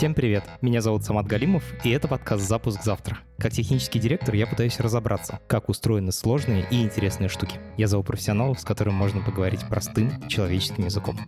Всем привет! Меня зовут Самат Галимов, и это подкаст «Запуск завтра». Как технический директор я пытаюсь разобраться, как устроены сложные и интересные штуки. Я зову профессионалов, с которыми можно поговорить простым человеческим языком.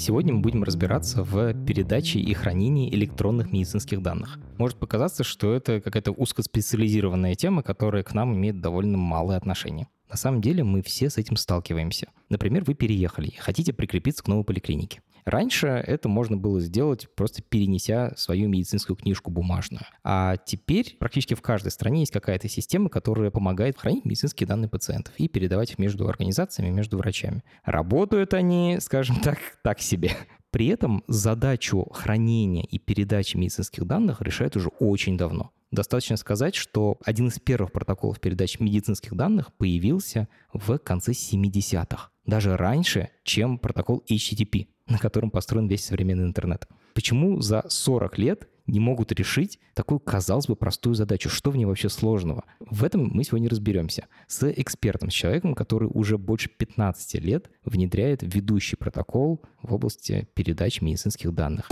Сегодня мы будем разбираться в передаче и хранении электронных медицинских данных. Может показаться, что это какая-то узкоспециализированная тема, которая к нам имеет довольно малое отношение. На самом деле мы все с этим сталкиваемся. Например, вы переехали и хотите прикрепиться к новой поликлинике. Раньше это можно было сделать, просто перенеся свою медицинскую книжку бумажную. А теперь практически в каждой стране есть какая-то система, которая помогает хранить медицинские данные пациентов и передавать их между организациями, между врачами. Работают они, скажем так, так себе. При этом задачу хранения и передачи медицинских данных решают уже очень давно. Достаточно сказать, что один из первых протоколов передачи медицинских данных появился в конце 70-х. Даже раньше, чем протокол HTTP на котором построен весь современный интернет. Почему за 40 лет не могут решить такую, казалось бы, простую задачу? Что в ней вообще сложного? В этом мы сегодня разберемся с экспертом, с человеком, который уже больше 15 лет внедряет ведущий протокол в области передачи медицинских данных.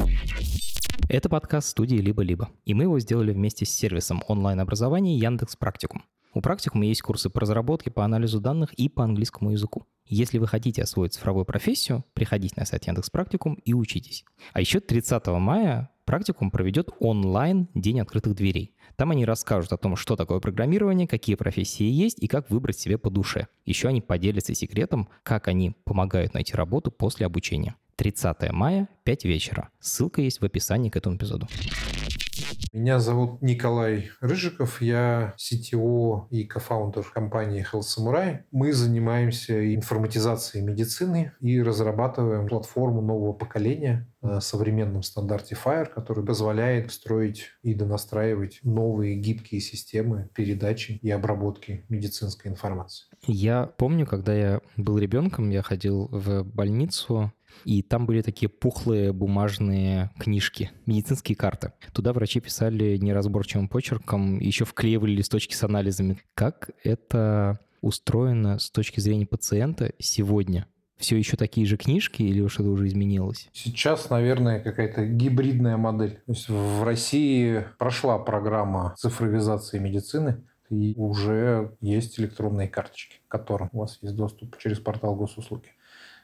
Это подкаст студии «Либо-либо», и мы его сделали вместе с сервисом онлайн-образования Яндекс Практикум. У Практикума есть курсы по разработке, по анализу данных и по английскому языку. Если вы хотите освоить цифровую профессию, приходите на сайт Яндекс Практикум и учитесь. А еще 30 мая практикум проведет онлайн День открытых дверей. Там они расскажут о том, что такое программирование, какие профессии есть и как выбрать себе по душе. Еще они поделятся секретом, как они помогают найти работу после обучения. 30 мая, 5 вечера. Ссылка есть в описании к этому эпизоду. Меня зовут Николай Рыжиков, я CTO и кофаундер компании Health Samurai. Мы занимаемся информатизацией медицины и разрабатываем платформу нового поколения на современном стандарте FIRE, который позволяет строить и донастраивать новые гибкие системы передачи и обработки медицинской информации. Я помню, когда я был ребенком, я ходил в больницу, и там были такие пухлые бумажные книжки, медицинские карты. Туда врачи писали неразборчивым почерком, еще вклеивали листочки с анализами. Как это устроено с точки зрения пациента сегодня? Все еще такие же книжки или что-то уже изменилось? Сейчас, наверное, какая-то гибридная модель. То есть в России прошла программа цифровизации медицины, и уже есть электронные карточки, к которым у вас есть доступ через портал госуслуги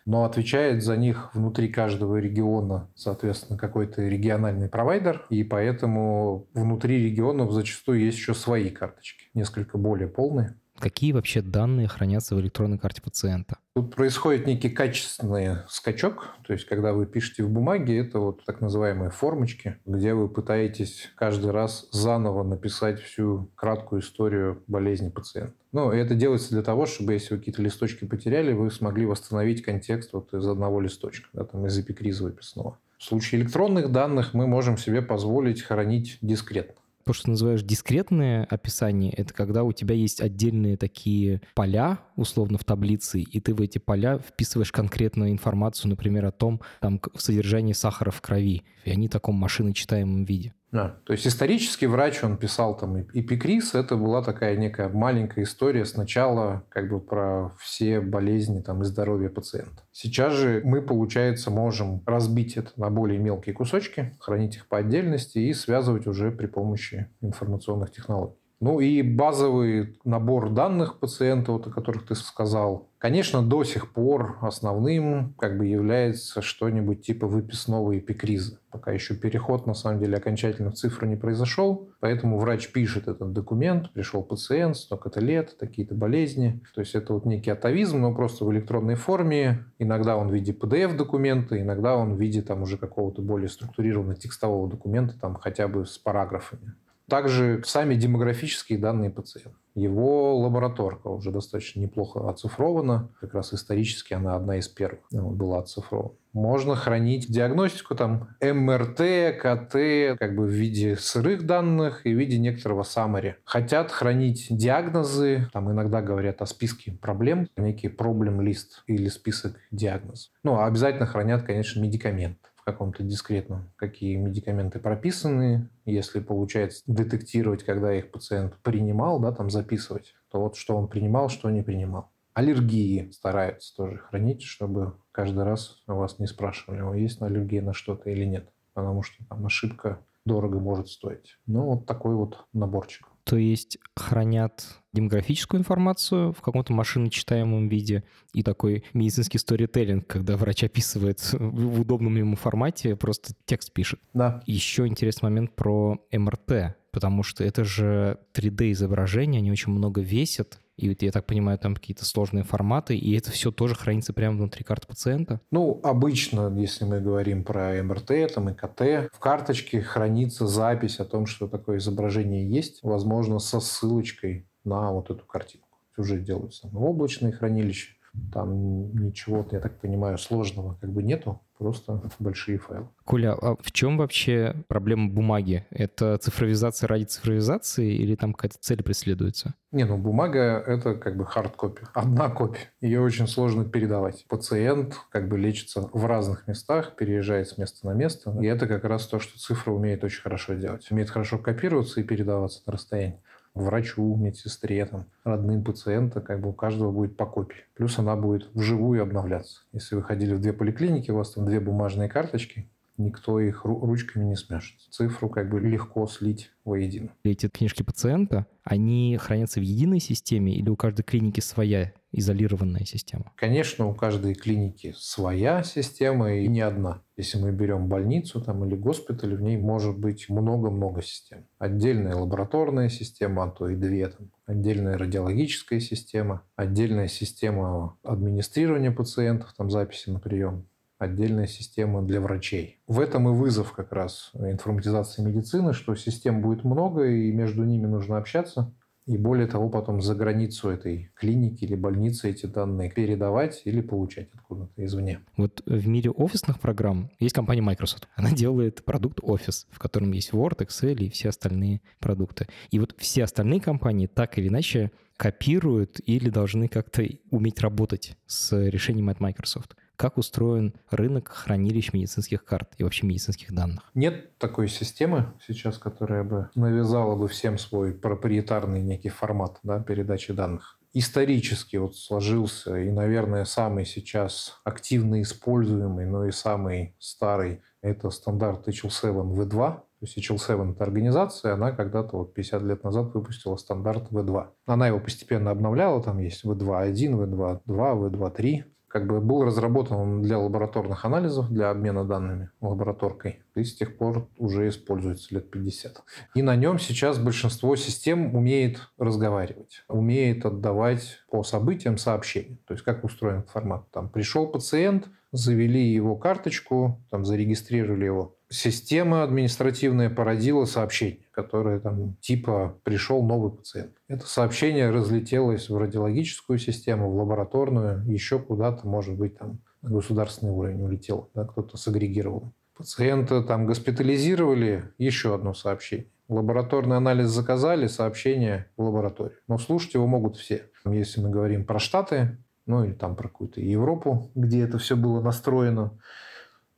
но отвечает за них внутри каждого региона, соответственно, какой-то региональный провайдер, и поэтому внутри регионов зачастую есть еще свои карточки, несколько более полные. Какие вообще данные хранятся в электронной карте пациента? Тут происходит некий качественный скачок, то есть когда вы пишете в бумаге, это вот так называемые формочки, где вы пытаетесь каждый раз заново написать всю краткую историю болезни пациента. Ну, и это делается для того, чтобы если вы какие-то листочки потеряли, вы смогли восстановить контекст вот из одного листочка, да, там из эпикриза выписанного. В случае электронных данных мы можем себе позволить хранить дискретно. То, что называешь дискретное описание, это когда у тебя есть отдельные такие поля, условно, в таблице, и ты в эти поля вписываешь конкретную информацию, например, о том, там, содержании сахара в крови, и они в таком машиночитаемом виде. Да. То есть исторический врач, он писал там эпикриз, это была такая некая маленькая история сначала как бы про все болезни там, и здоровье пациента. Сейчас же мы, получается, можем разбить это на более мелкие кусочки, хранить их по отдельности и связывать уже при помощи информационных технологий. Ну и базовый набор данных пациента, вот, о которых ты сказал, конечно, до сих пор основным как бы является что-нибудь типа выписного эпикриза. Пока еще переход, на самом деле, окончательно в цифру не произошел, поэтому врач пишет этот документ, пришел пациент, столько-то лет, такие-то болезни. То есть это вот некий атовизм, но просто в электронной форме. Иногда он в виде PDF-документа, иногда он в виде там уже какого-то более структурированного текстового документа, там хотя бы с параграфами. Также сами демографические данные пациента. Его лабораторка уже достаточно неплохо оцифрована. Как раз исторически она одна из первых ну, была оцифрована. Можно хранить диагностику, там, МРТ, КТ, как бы в виде сырых данных и в виде некоторого summary. Хотят хранить диагнозы, там иногда говорят о списке проблем, некий проблем лист или список диагнозов. Ну, а обязательно хранят, конечно, медикаменты каком-то дискретном, какие медикаменты прописаны, если получается детектировать, когда их пациент принимал, да, там записывать, то вот что он принимал, что не принимал. Аллергии стараются тоже хранить, чтобы каждый раз у вас не спрашивали, есть аллергия на что-то или нет. Потому что там ошибка дорого может стоить. Ну, вот такой вот наборчик. То есть хранят демографическую информацию в каком-то машиночитаемом виде и такой медицинский сторителлинг, когда врач описывает в удобном ему формате, просто текст пишет. Да. Еще интересный момент про МРТ, потому что это же 3D-изображения, они очень много весят, и вот, я так понимаю, там какие-то сложные форматы, и это все тоже хранится прямо внутри карты пациента? Ну, обычно, если мы говорим про МРТ, там, ИКТ, в карточке хранится запись о том, что такое изображение есть, возможно, со ссылочкой на вот эту картинку. Уже делаются в облачные хранилища, там ничего, я так понимаю, сложного как бы нету, просто большие файлы. Коля, а в чем вообще проблема бумаги? Это цифровизация ради цифровизации или там какая-то цель преследуется? Не, ну бумага — это как бы хардкопи, одна копия. Ее очень сложно передавать. Пациент как бы лечится в разных местах, переезжает с места на место. И это как раз то, что цифра умеет очень хорошо делать. Умеет хорошо копироваться и передаваться на расстоянии врачу, медсестре, там, родным пациента, как бы у каждого будет по копии. Плюс она будет вживую обновляться. Если вы ходили в две поликлиники, у вас там две бумажные карточки, никто их ручками не смешит. Цифру как бы легко слить воедино. Эти книжки пациента, они хранятся в единой системе или у каждой клиники своя изолированная система? Конечно, у каждой клиники своя система и не одна. Если мы берем больницу там, или госпиталь, в ней может быть много-много систем. Отдельная лабораторная система, а то и две. Там. Отдельная радиологическая система, отдельная система администрирования пациентов, там записи на прием, отдельная система для врачей. В этом и вызов как раз информатизации медицины, что систем будет много, и между ними нужно общаться. И более того, потом за границу этой клиники или больницы эти данные передавать или получать откуда-то извне. Вот в мире офисных программ есть компания Microsoft. Она делает продукт Office, в котором есть Word, Excel и все остальные продукты. И вот все остальные компании так или иначе копируют или должны как-то уметь работать с решением от Microsoft как устроен рынок хранилищ медицинских карт и вообще медицинских данных? Нет такой системы сейчас, которая бы навязала бы всем свой проприетарный некий формат да, передачи данных исторически вот сложился и, наверное, самый сейчас активно используемый, но и самый старый – это стандарт HL7 V2. То есть HL7 – это организация, она когда-то вот 50 лет назад выпустила стандарт V2. Она его постепенно обновляла, там есть V2.1, V2.2, V2.3 как бы был разработан для лабораторных анализов, для обмена данными лабораторкой, и с тех пор уже используется лет 50. И на нем сейчас большинство систем умеет разговаривать, умеет отдавать по событиям сообщения. То есть как устроен формат. Там пришел пациент, завели его карточку, там зарегистрировали его. Система административная породила сообщение, которое там типа пришел новый пациент. Это сообщение разлетелось в радиологическую систему, в лабораторную, еще куда-то, может быть, там на государственный уровень улетел, да, кто-то сагрегировал. Пациента там госпитализировали, еще одно сообщение. Лабораторный анализ заказали, сообщение в лабораторию. Но слушать его могут все. Если мы говорим про Штаты, ну или там про какую-то Европу, где это все было настроено,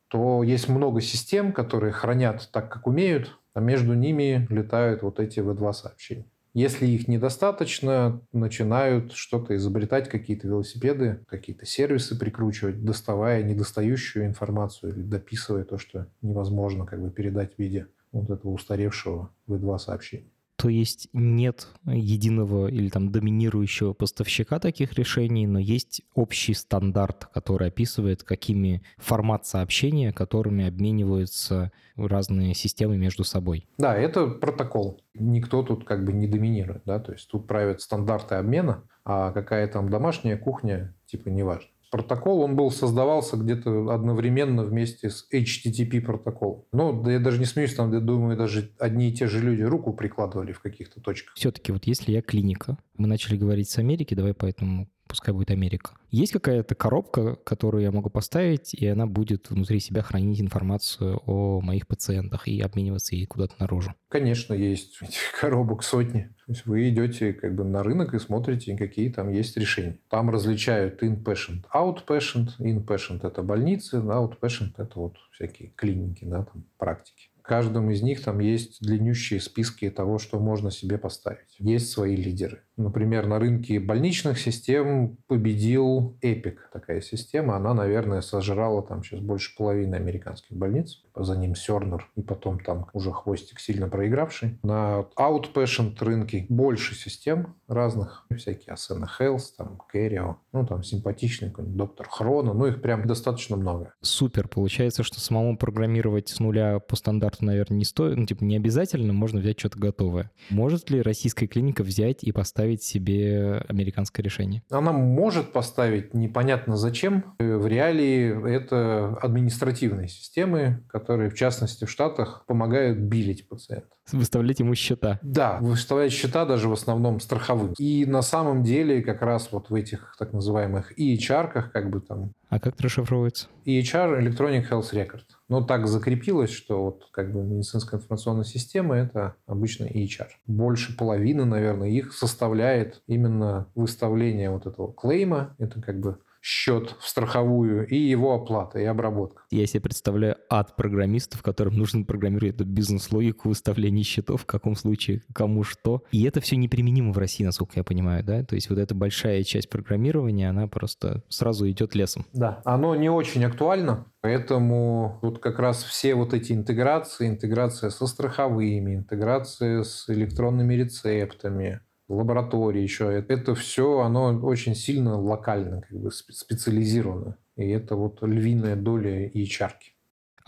то есть много систем, которые хранят так, как умеют, а между ними летают вот эти V2 сообщения. Если их недостаточно, начинают что-то изобретать, какие-то велосипеды, какие-то сервисы прикручивать, доставая недостающую информацию или дописывая то, что невозможно как бы передать в виде вот этого устаревшего V2 сообщения. То есть нет единого или там доминирующего поставщика таких решений, но есть общий стандарт, который описывает, какими формат сообщения, которыми обмениваются разные системы между собой. Да, это протокол. Никто тут как бы не доминирует, да, то есть тут правят стандарты обмена, а какая там домашняя кухня, типа, неважно протокол, он был, создавался где-то одновременно вместе с HTTP протоколом. Ну, да я даже не смеюсь, там, я думаю, даже одни и те же люди руку прикладывали в каких-то точках. Все-таки вот если я клиника, мы начали говорить с Америки, давай поэтому пускай будет Америка. Есть какая-то коробка, которую я могу поставить, и она будет внутри себя хранить информацию о моих пациентах и обмениваться ей куда-то наружу? Конечно, есть этих коробок сотни. То есть вы идете как бы на рынок и смотрите, какие там есть решения. Там различают inpatient, outpatient. Inpatient – это больницы, outpatient – это вот всякие клиники, да, там, практики каждом из них там есть длиннющие списки того, что можно себе поставить. Есть свои лидеры. Например, на рынке больничных систем победил Epic. Такая система, она, наверное, сожрала там сейчас больше половины американских больниц. За ним Cerner и потом там уже хвостик сильно проигравший. На outpatient рынке больше систем разных. Всякие Ascena Health, там Kerio, ну там симпатичный доктор Хрона, ну их прям достаточно много. Супер. Получается, что самому программировать с нуля по стандарту, наверное, не стоит, ну типа не обязательно, можно взять что-то готовое. Может ли российская клиника взять и поставить поставить себе американское решение? Она может поставить непонятно зачем. В реалии это административные системы, которые, в частности, в Штатах помогают билить пациента. Выставлять ему счета. Да, выставлять счета даже в основном страховым. И на самом деле как раз вот в этих так называемых EHR-ках, как бы там... А как это расшифровывается? EHR – Electronic Health Record. Но так закрепилось, что вот как бы медицинская информационная система – это обычно EHR. Больше половины, наверное, их составляет именно выставление вот этого клейма. Это как бы счет в страховую и его оплата и обработка. Я себе представляю ад программистов, которым нужно программировать эту бизнес-логику выставления счетов, в каком случае, кому что. И это все неприменимо в России, насколько я понимаю, да? То есть вот эта большая часть программирования, она просто сразу идет лесом. Да, оно не очень актуально, Поэтому тут как раз все вот эти интеграции, интеграция со страховыми, интеграция с электронными рецептами, лаборатории еще. Это все, оно очень сильно локально, как бы специализировано. И это вот львиная доля HR.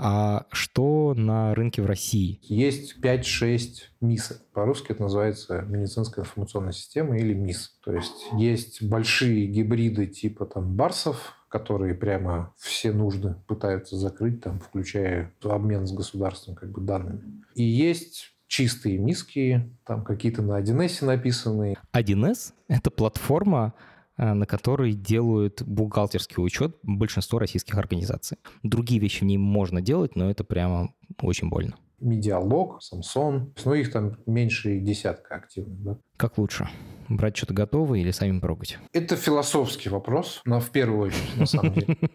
А что на рынке в России? Есть 5-6 МИС. По-русски это называется медицинская информационная система или МИС. То есть есть большие гибриды типа там Барсов, которые прямо все нужды пытаются закрыть, там, включая обмен с государством как бы данными. И есть чистые миски, там какие-то на 1С написанные. 1С — это платформа, э, на которой делают бухгалтерский учет большинство российских организаций. Другие вещи в ней можно делать, но это прямо очень больно. Медиалог, Самсон, ну их там меньше десятка активных. Да? Как лучше? Брать что-то готовое или самим прогать? Это философский вопрос, но в первую очередь, на самом деле.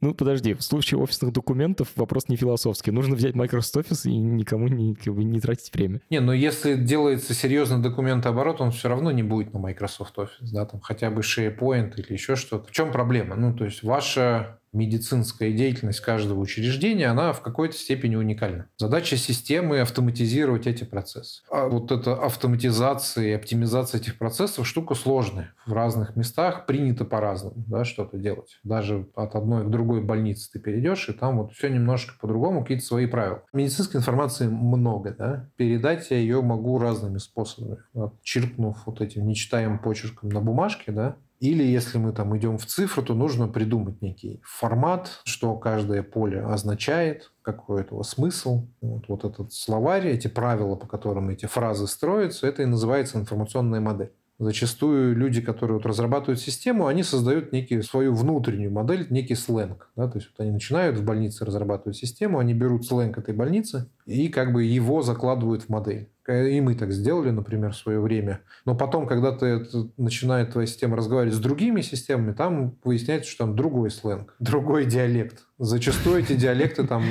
Ну, подожди, в случае офисных документов вопрос не философский. Нужно взять Microsoft Office и никому не, как бы, не тратить время. Не, но если делается серьезный документооборот, он все равно не будет на Microsoft Office, да, там хотя бы SharePoint или еще что-то. В чем проблема? Ну, то есть ваша медицинская деятельность каждого учреждения, она в какой-то степени уникальна. Задача системы автоматизировать эти процессы. А вот эта автоматизация и оптимизация этих процессов штука сложная. В разных местах принято по-разному да, что-то делать. Даже от одной к другой больницы ты перейдешь, и там вот все немножко по-другому, какие-то свои правила. Медицинской информации много, да. Передать я ее могу разными способами. Черпнув вот этим нечитаемым почерком на бумажке, да, или если мы там идем в цифру, то нужно придумать некий формат, что каждое поле означает, какой этого смысл. Вот, вот этот словарь, эти правила, по которым эти фразы строятся, это и называется информационная модель. Зачастую люди, которые вот разрабатывают систему, они создают некий, свою внутреннюю модель, некий сленг. Да? То есть вот они начинают в больнице разрабатывать систему, они берут сленг этой больницы и как бы его закладывают в модель. И мы так сделали, например, в свое время. Но потом, когда ты это, начинает твоя система разговаривать с другими системами, там выясняется, что там другой сленг, другой диалект. Зачастую эти диалекты там,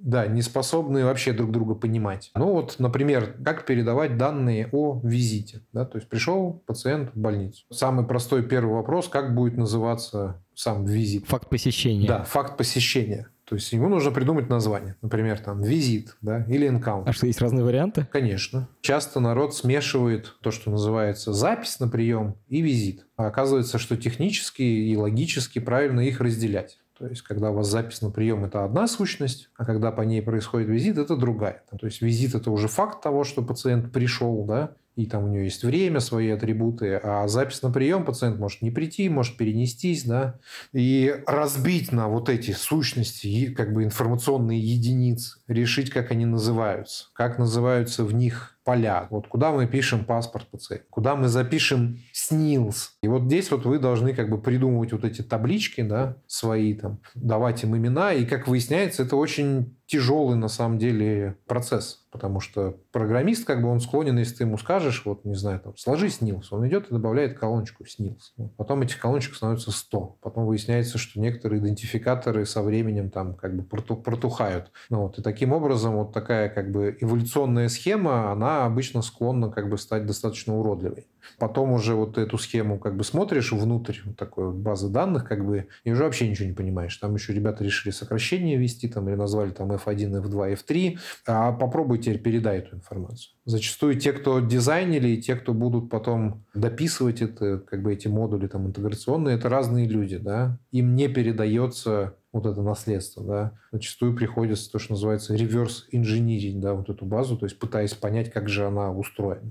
да, не способны вообще друг друга понимать. Ну вот, например, как передавать данные о визите. Да? То есть пришел пациент в больницу. Самый простой первый вопрос, как будет называться сам визит. Факт посещения. Да, факт посещения. То есть ему нужно придумать название. Например, там визит да, или энкаунтер. А что, есть разные варианты? Конечно. Часто народ смешивает то, что называется запись на прием и визит. А оказывается, что технически и логически правильно их разделять. То есть, когда у вас запись на прием – это одна сущность, а когда по ней происходит визит – это другая. То есть, визит – это уже факт того, что пациент пришел, да, и там у нее есть время, свои атрибуты, а запись на прием пациент может не прийти, может перенестись, да, и разбить на вот эти сущности, как бы информационные единицы, решить, как они называются, как называются в них поля. Вот куда мы пишем паспорт пациента, куда мы запишем СНИЛС. И вот здесь вот вы должны как бы придумывать вот эти таблички, да, свои там, давать им имена. И как выясняется, это очень тяжелый на самом деле процесс, потому что программист, как бы он склонен, если ты ему скажешь, вот, не знаю, там, сложи снилс, он идет и добавляет колоночку снилс. Потом этих колоночек становится 100. Потом выясняется, что некоторые идентификаторы со временем там как бы протухают. Ну, вот, и таким образом вот такая как бы эволюционная схема, она обычно склонна как бы стать достаточно уродливой. Потом уже вот эту схему как бы смотришь внутрь вот такой вот базы данных, как бы, и уже вообще ничего не понимаешь. Там еще ребята решили сокращение ввести, там, или назвали там F1, F2, F3. А попробуй теперь передай эту информацию. Зачастую те, кто дизайнили, и те, кто будут потом дописывать это, как бы эти модули там интеграционные, это разные люди, да. Им не передается вот это наследство, да, зачастую приходится то, что называется реверс инжинирить, да, вот эту базу, то есть пытаясь понять, как же она устроена.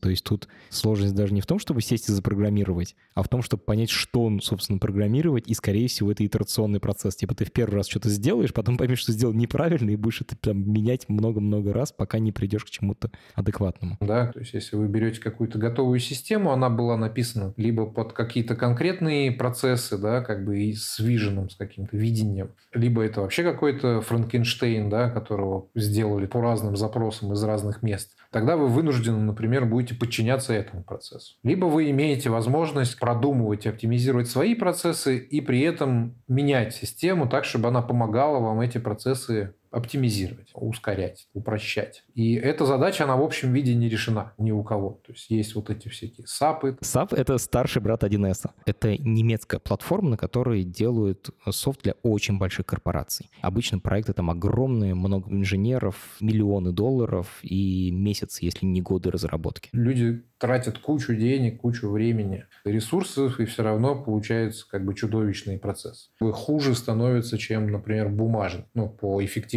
То есть тут сложность даже не в том, чтобы сесть и запрограммировать, а в том, чтобы понять, что он, собственно, программировать, и, скорее всего, это итерационный процесс. Типа ты в первый раз что-то сделаешь, потом поймешь, что сделал неправильно, и будешь это там менять много-много раз, пока не придешь к чему-то адекватному. Да, то есть если вы берете какую-то готовую систему, она была написана либо под какие-то конкретные процессы, да, как бы и с виженом, с каким-то видением, либо это вообще какой-то Франкенштейн, да, которого сделали по разным запросам из разных мест тогда вы вынуждены, например, будете подчиняться этому процессу. Либо вы имеете возможность продумывать и оптимизировать свои процессы и при этом менять систему так, чтобы она помогала вам эти процессы оптимизировать, ускорять, упрощать. И эта задача, она в общем виде не решена ни у кого. То есть есть вот эти всякие SAP ы. SAP — это старший брат 1С. Это немецкая платформа, на которой делают софт для очень больших корпораций. Обычно проекты там огромные, много инженеров, миллионы долларов и месяц, если не годы разработки. Люди тратят кучу денег, кучу времени, ресурсов, и все равно получается как бы чудовищный процесс. Хуже становится, чем, например, бумажный, ну, по эффективности.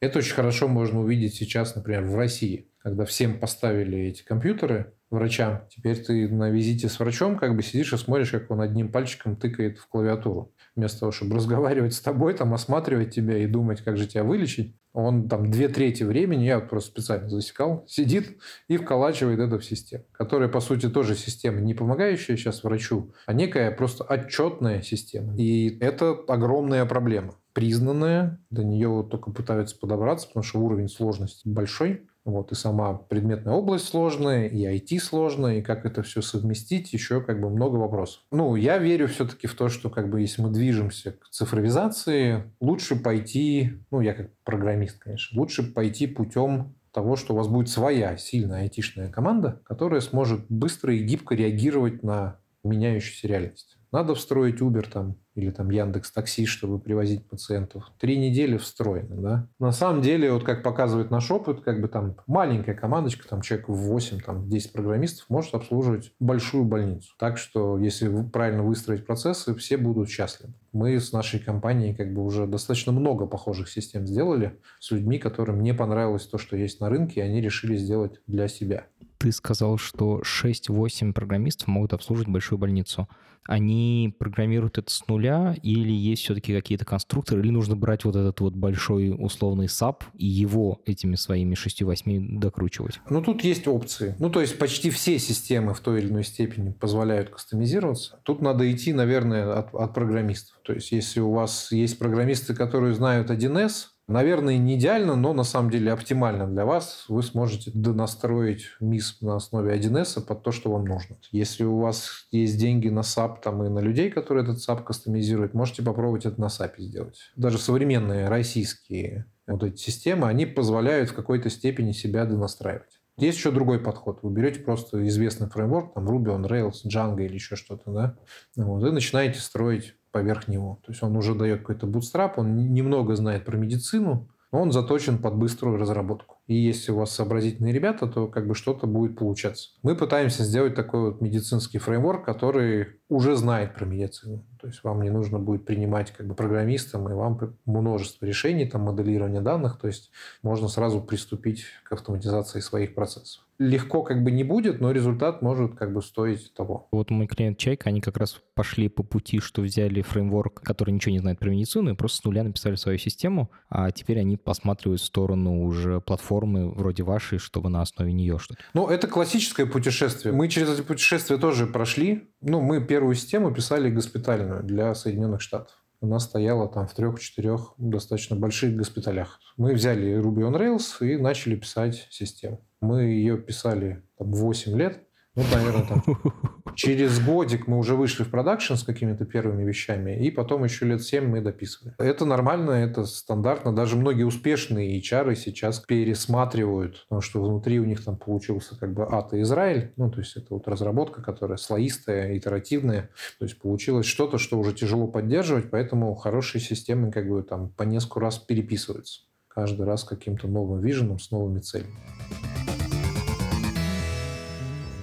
Это очень хорошо можно увидеть сейчас, например, в России, когда всем поставили эти компьютеры, врачам. Теперь ты на визите с врачом как бы сидишь и смотришь, как он одним пальчиком тыкает в клавиатуру. Вместо того, чтобы разговаривать с тобой, там, осматривать тебя и думать, как же тебя вылечить, он там две трети времени, я просто специально засекал, сидит и вколачивает это в систему, которая, по сути, тоже система, не помогающая сейчас врачу, а некая просто отчетная система. И это огромная проблема признанная, до нее только пытаются подобраться, потому что уровень сложности большой. Вот, и сама предметная область сложная, и IT сложная, и как это все совместить, еще как бы много вопросов. Ну, я верю все-таки в то, что как бы если мы движемся к цифровизации, лучше пойти, ну, я как программист, конечно, лучше пойти путем того, что у вас будет своя сильная айтишная команда, которая сможет быстро и гибко реагировать на меняющуюся реальность. Надо встроить Uber там или там Яндекс Такси, чтобы привозить пациентов. Три недели встроено, да. На самом деле, вот как показывает наш опыт, как бы там маленькая командочка, там человек в 8, там 10 программистов может обслуживать большую больницу. Так что, если правильно выстроить процессы, все будут счастливы. Мы с нашей компанией как бы уже достаточно много похожих систем сделали с людьми, которым не понравилось то, что есть на рынке, и они решили сделать для себя. Ты сказал, что 6-8 программистов могут обслуживать большую больницу. Они программируют это с нуля или есть все-таки какие-то конструкторы, или нужно брать вот этот вот большой условный SAP и его этими своими 6-8 докручивать? Ну, тут есть опции. Ну, то есть почти все системы в той или иной степени позволяют кастомизироваться. Тут надо идти, наверное, от, от программистов. То есть если у вас есть программисты, которые знают 1С, Наверное, не идеально, но на самом деле оптимально для вас. Вы сможете донастроить МИС на основе 1С под то, что вам нужно. Если у вас есть деньги на SAP там, и на людей, которые этот SAP кастомизируют, можете попробовать это на SAP сделать. Даже современные российские вот эти системы, они позволяют в какой-то степени себя донастраивать. Есть еще другой подход. Вы берете просто известный фреймворк, там Ruby on Rails, Django или еще что-то, да, вот, и начинаете строить поверх него. То есть он уже дает какой-то бутстрап, он немного знает про медицину, но он заточен под быструю разработку. И если у вас сообразительные ребята, то как бы что-то будет получаться. Мы пытаемся сделать такой вот медицинский фреймворк, который уже знает про медицину. То есть вам не нужно будет принимать как бы программистам, и вам множество решений, там моделирование данных. То есть можно сразу приступить к автоматизации своих процессов. Легко как бы не будет, но результат может как бы стоить того. Вот мой клиент Чайка, они как раз пошли по пути, что взяли фреймворк, который ничего не знает про медицину, и просто с нуля написали свою систему, а теперь они посматривают в сторону уже платформы вроде вашей, чтобы на основе нее что-то. Ну, это классическое путешествие. Мы через эти путешествия тоже прошли. Ну, мы первую систему писали госпитальную для Соединенных Штатов она стояла там в трех-четырех достаточно больших госпиталях. Мы взяли Ruby on Rails и начали писать систему. Мы ее писали там, 8 лет. Ну, наверное, там через годик мы уже вышли в продакшн с какими-то первыми вещами, и потом еще лет 7 мы дописывали. Это нормально, это стандартно. Даже многие успешные HR сейчас пересматривают, потому что внутри у них там получился как бы ад и Израиль. Ну, то есть это вот разработка, которая слоистая, итеративная. То есть получилось что-то, что уже тяжело поддерживать, поэтому хорошие системы как бы там по несколько раз переписываются. Каждый раз каким-то новым виженом, с новыми целями.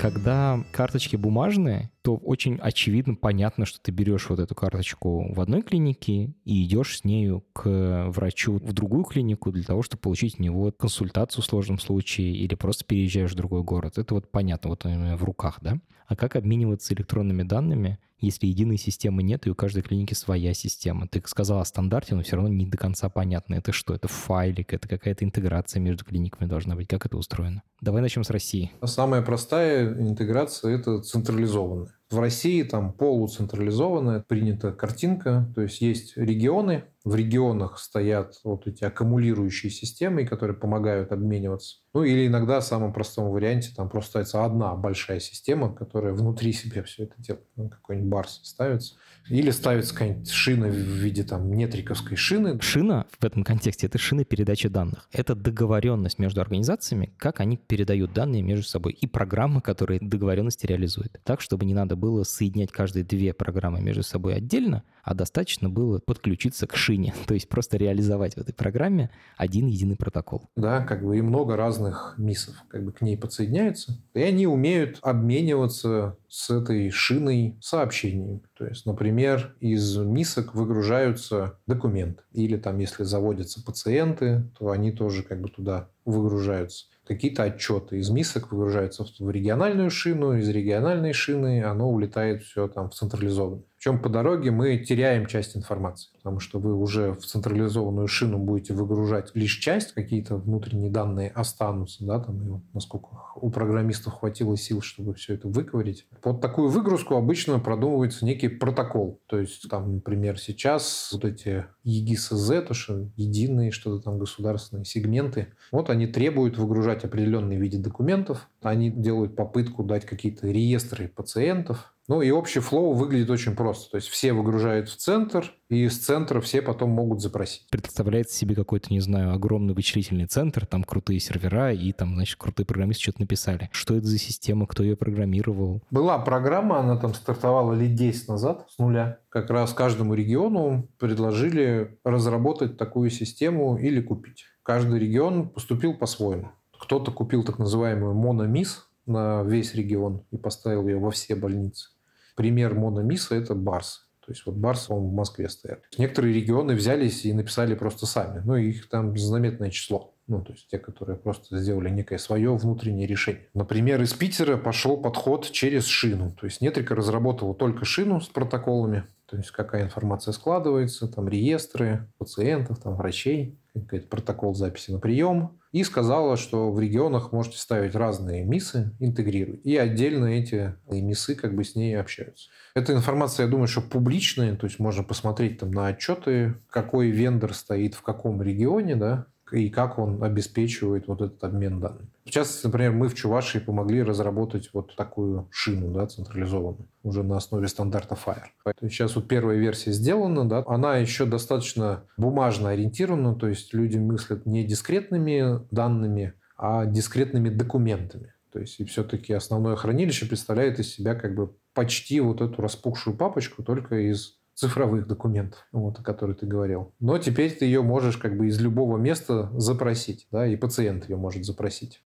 Когда карточки бумажные, то очень очевидно, понятно, что ты берешь вот эту карточку в одной клинике и идешь с нею к врачу в другую клинику для того, чтобы получить у него консультацию в сложном случае или просто переезжаешь в другой город. Это вот понятно, вот в руках, да? А как обмениваться электронными данными, если единой системы нет, и у каждой клиники своя система? Ты сказал о стандарте, но все равно не до конца понятно. Это что? Это файлик? Это какая-то интеграция между клиниками должна быть? Как это устроено? Давай начнем с России. Самая простая интеграция – это централизованная. В России там полуцентрализованная принята картинка, то есть есть регионы, в регионах стоят вот эти аккумулирующие системы, которые помогают обмениваться. Ну или иногда в самом простом варианте там просто ставится одна большая система, которая внутри себя все это делает. Ну, какой-нибудь барс ставится. Или ставится какая-нибудь шина в виде там нетриковской шины. Шина в этом контексте — это шина передачи данных. Это договоренность между организациями, как они передают данные между собой. И программы, которые договоренности реализуют. Так, чтобы не надо было соединять каждые две программы между собой отдельно, а достаточно было подключиться к шине, то есть просто реализовать в этой программе один единый протокол. Да, как бы и много разных мисов как бы к ней подсоединяются, и они умеют обмениваться с этой шиной сообщениями. То есть, например, из мисок выгружаются документы. Или там, если заводятся пациенты, то они тоже как бы туда выгружаются какие-то отчеты. Из мисок выгружаются в региональную шину, из региональной шины оно улетает все там в централизованную. Причем по дороге мы теряем часть информации, потому что вы уже в централизованную шину будете выгружать лишь часть, какие-то внутренние данные останутся, да, там, и насколько у программистов хватило сил, чтобы все это выковырить. Под такую выгрузку обычно продумывается некий протокол. То есть, там, например, сейчас вот эти EGSZ, то, что единые что-то там государственные сегменты, вот они требуют выгружать определенные виды документов, они делают попытку дать какие-то реестры пациентов, ну и общий флоу выглядит очень просто. То есть все выгружают в центр, и из центра все потом могут запросить. Представляется себе какой-то, не знаю, огромный вычислительный центр, там крутые сервера, и там, значит, крутые программисты что-то написали. Что это за система, кто ее программировал? Была программа, она там стартовала лет 10 назад с нуля. Как раз каждому региону предложили разработать такую систему или купить. Каждый регион поступил по-своему. Кто-то купил так называемую мономис на весь регион и поставил ее во все больницы пример мономиса – это Барс. То есть вот Барс, он в Москве стоят. Некоторые регионы взялись и написали просто сами. Ну, их там заметное число. Ну, то есть те, которые просто сделали некое свое внутреннее решение. Например, из Питера пошел подход через шину. То есть Нетрика разработала только шину с протоколами. То есть какая информация складывается, там реестры пациентов, там врачей, какой-то протокол записи на прием и сказала, что в регионах можете ставить разные мисы, интегрируют. И отдельно эти мисы как бы с ней общаются. Эта информация, я думаю, что публичная, то есть можно посмотреть там на отчеты, какой вендор стоит в каком регионе, да, и как он обеспечивает вот этот обмен данными. Частности, например, мы в Чувашии помогли разработать вот такую шину да, централизованную, уже на основе стандарта. Поэтому сейчас вот первая версия сделана, да, она еще достаточно бумажно ориентирована, то есть люди мыслят не дискретными данными, а дискретными документами. То есть и все-таки основное хранилище представляет из себя как бы почти вот эту распухшую папочку, только из цифровых документов, вот, о которых ты говорил. Но теперь ты ее можешь как бы из любого места запросить, да, и пациент ее может запросить.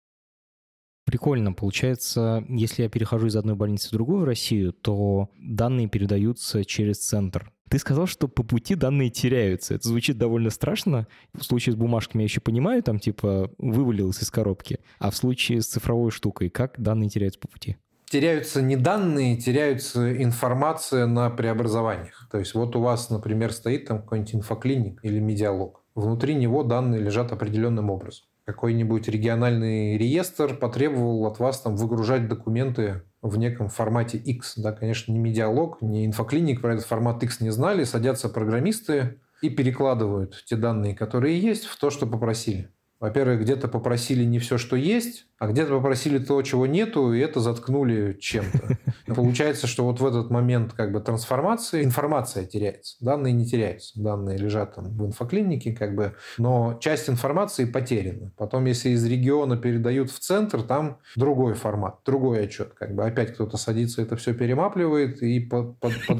Прикольно. Получается, если я перехожу из одной больницы в другую в Россию, то данные передаются через центр. Ты сказал, что по пути данные теряются. Это звучит довольно страшно. В случае с бумажками я еще понимаю, там типа вывалилось из коробки. А в случае с цифровой штукой, как данные теряются по пути? Теряются не данные, теряются информация на преобразованиях. То есть вот у вас, например, стоит там какой-нибудь инфоклиник или медиалог. Внутри него данные лежат определенным образом. Какой-нибудь региональный реестр потребовал от вас там выгружать документы в неком формате X. Да, конечно, не медиалог, не инфоклиник про этот формат X не знали. Садятся программисты и перекладывают те данные, которые есть, в то, что попросили. Во-первых, где-то попросили не все, что есть, а где-то попросили то, чего нету, и это заткнули чем-то. Получается, что вот в этот момент как бы трансформации информация теряется, данные не теряются, данные лежат там в инфоклинике, как бы, но часть информации потеряна. Потом, если из региона передают в центр, там другой формат, другой отчет, как бы опять кто-то садится, это все перемапливает, и по, по, по,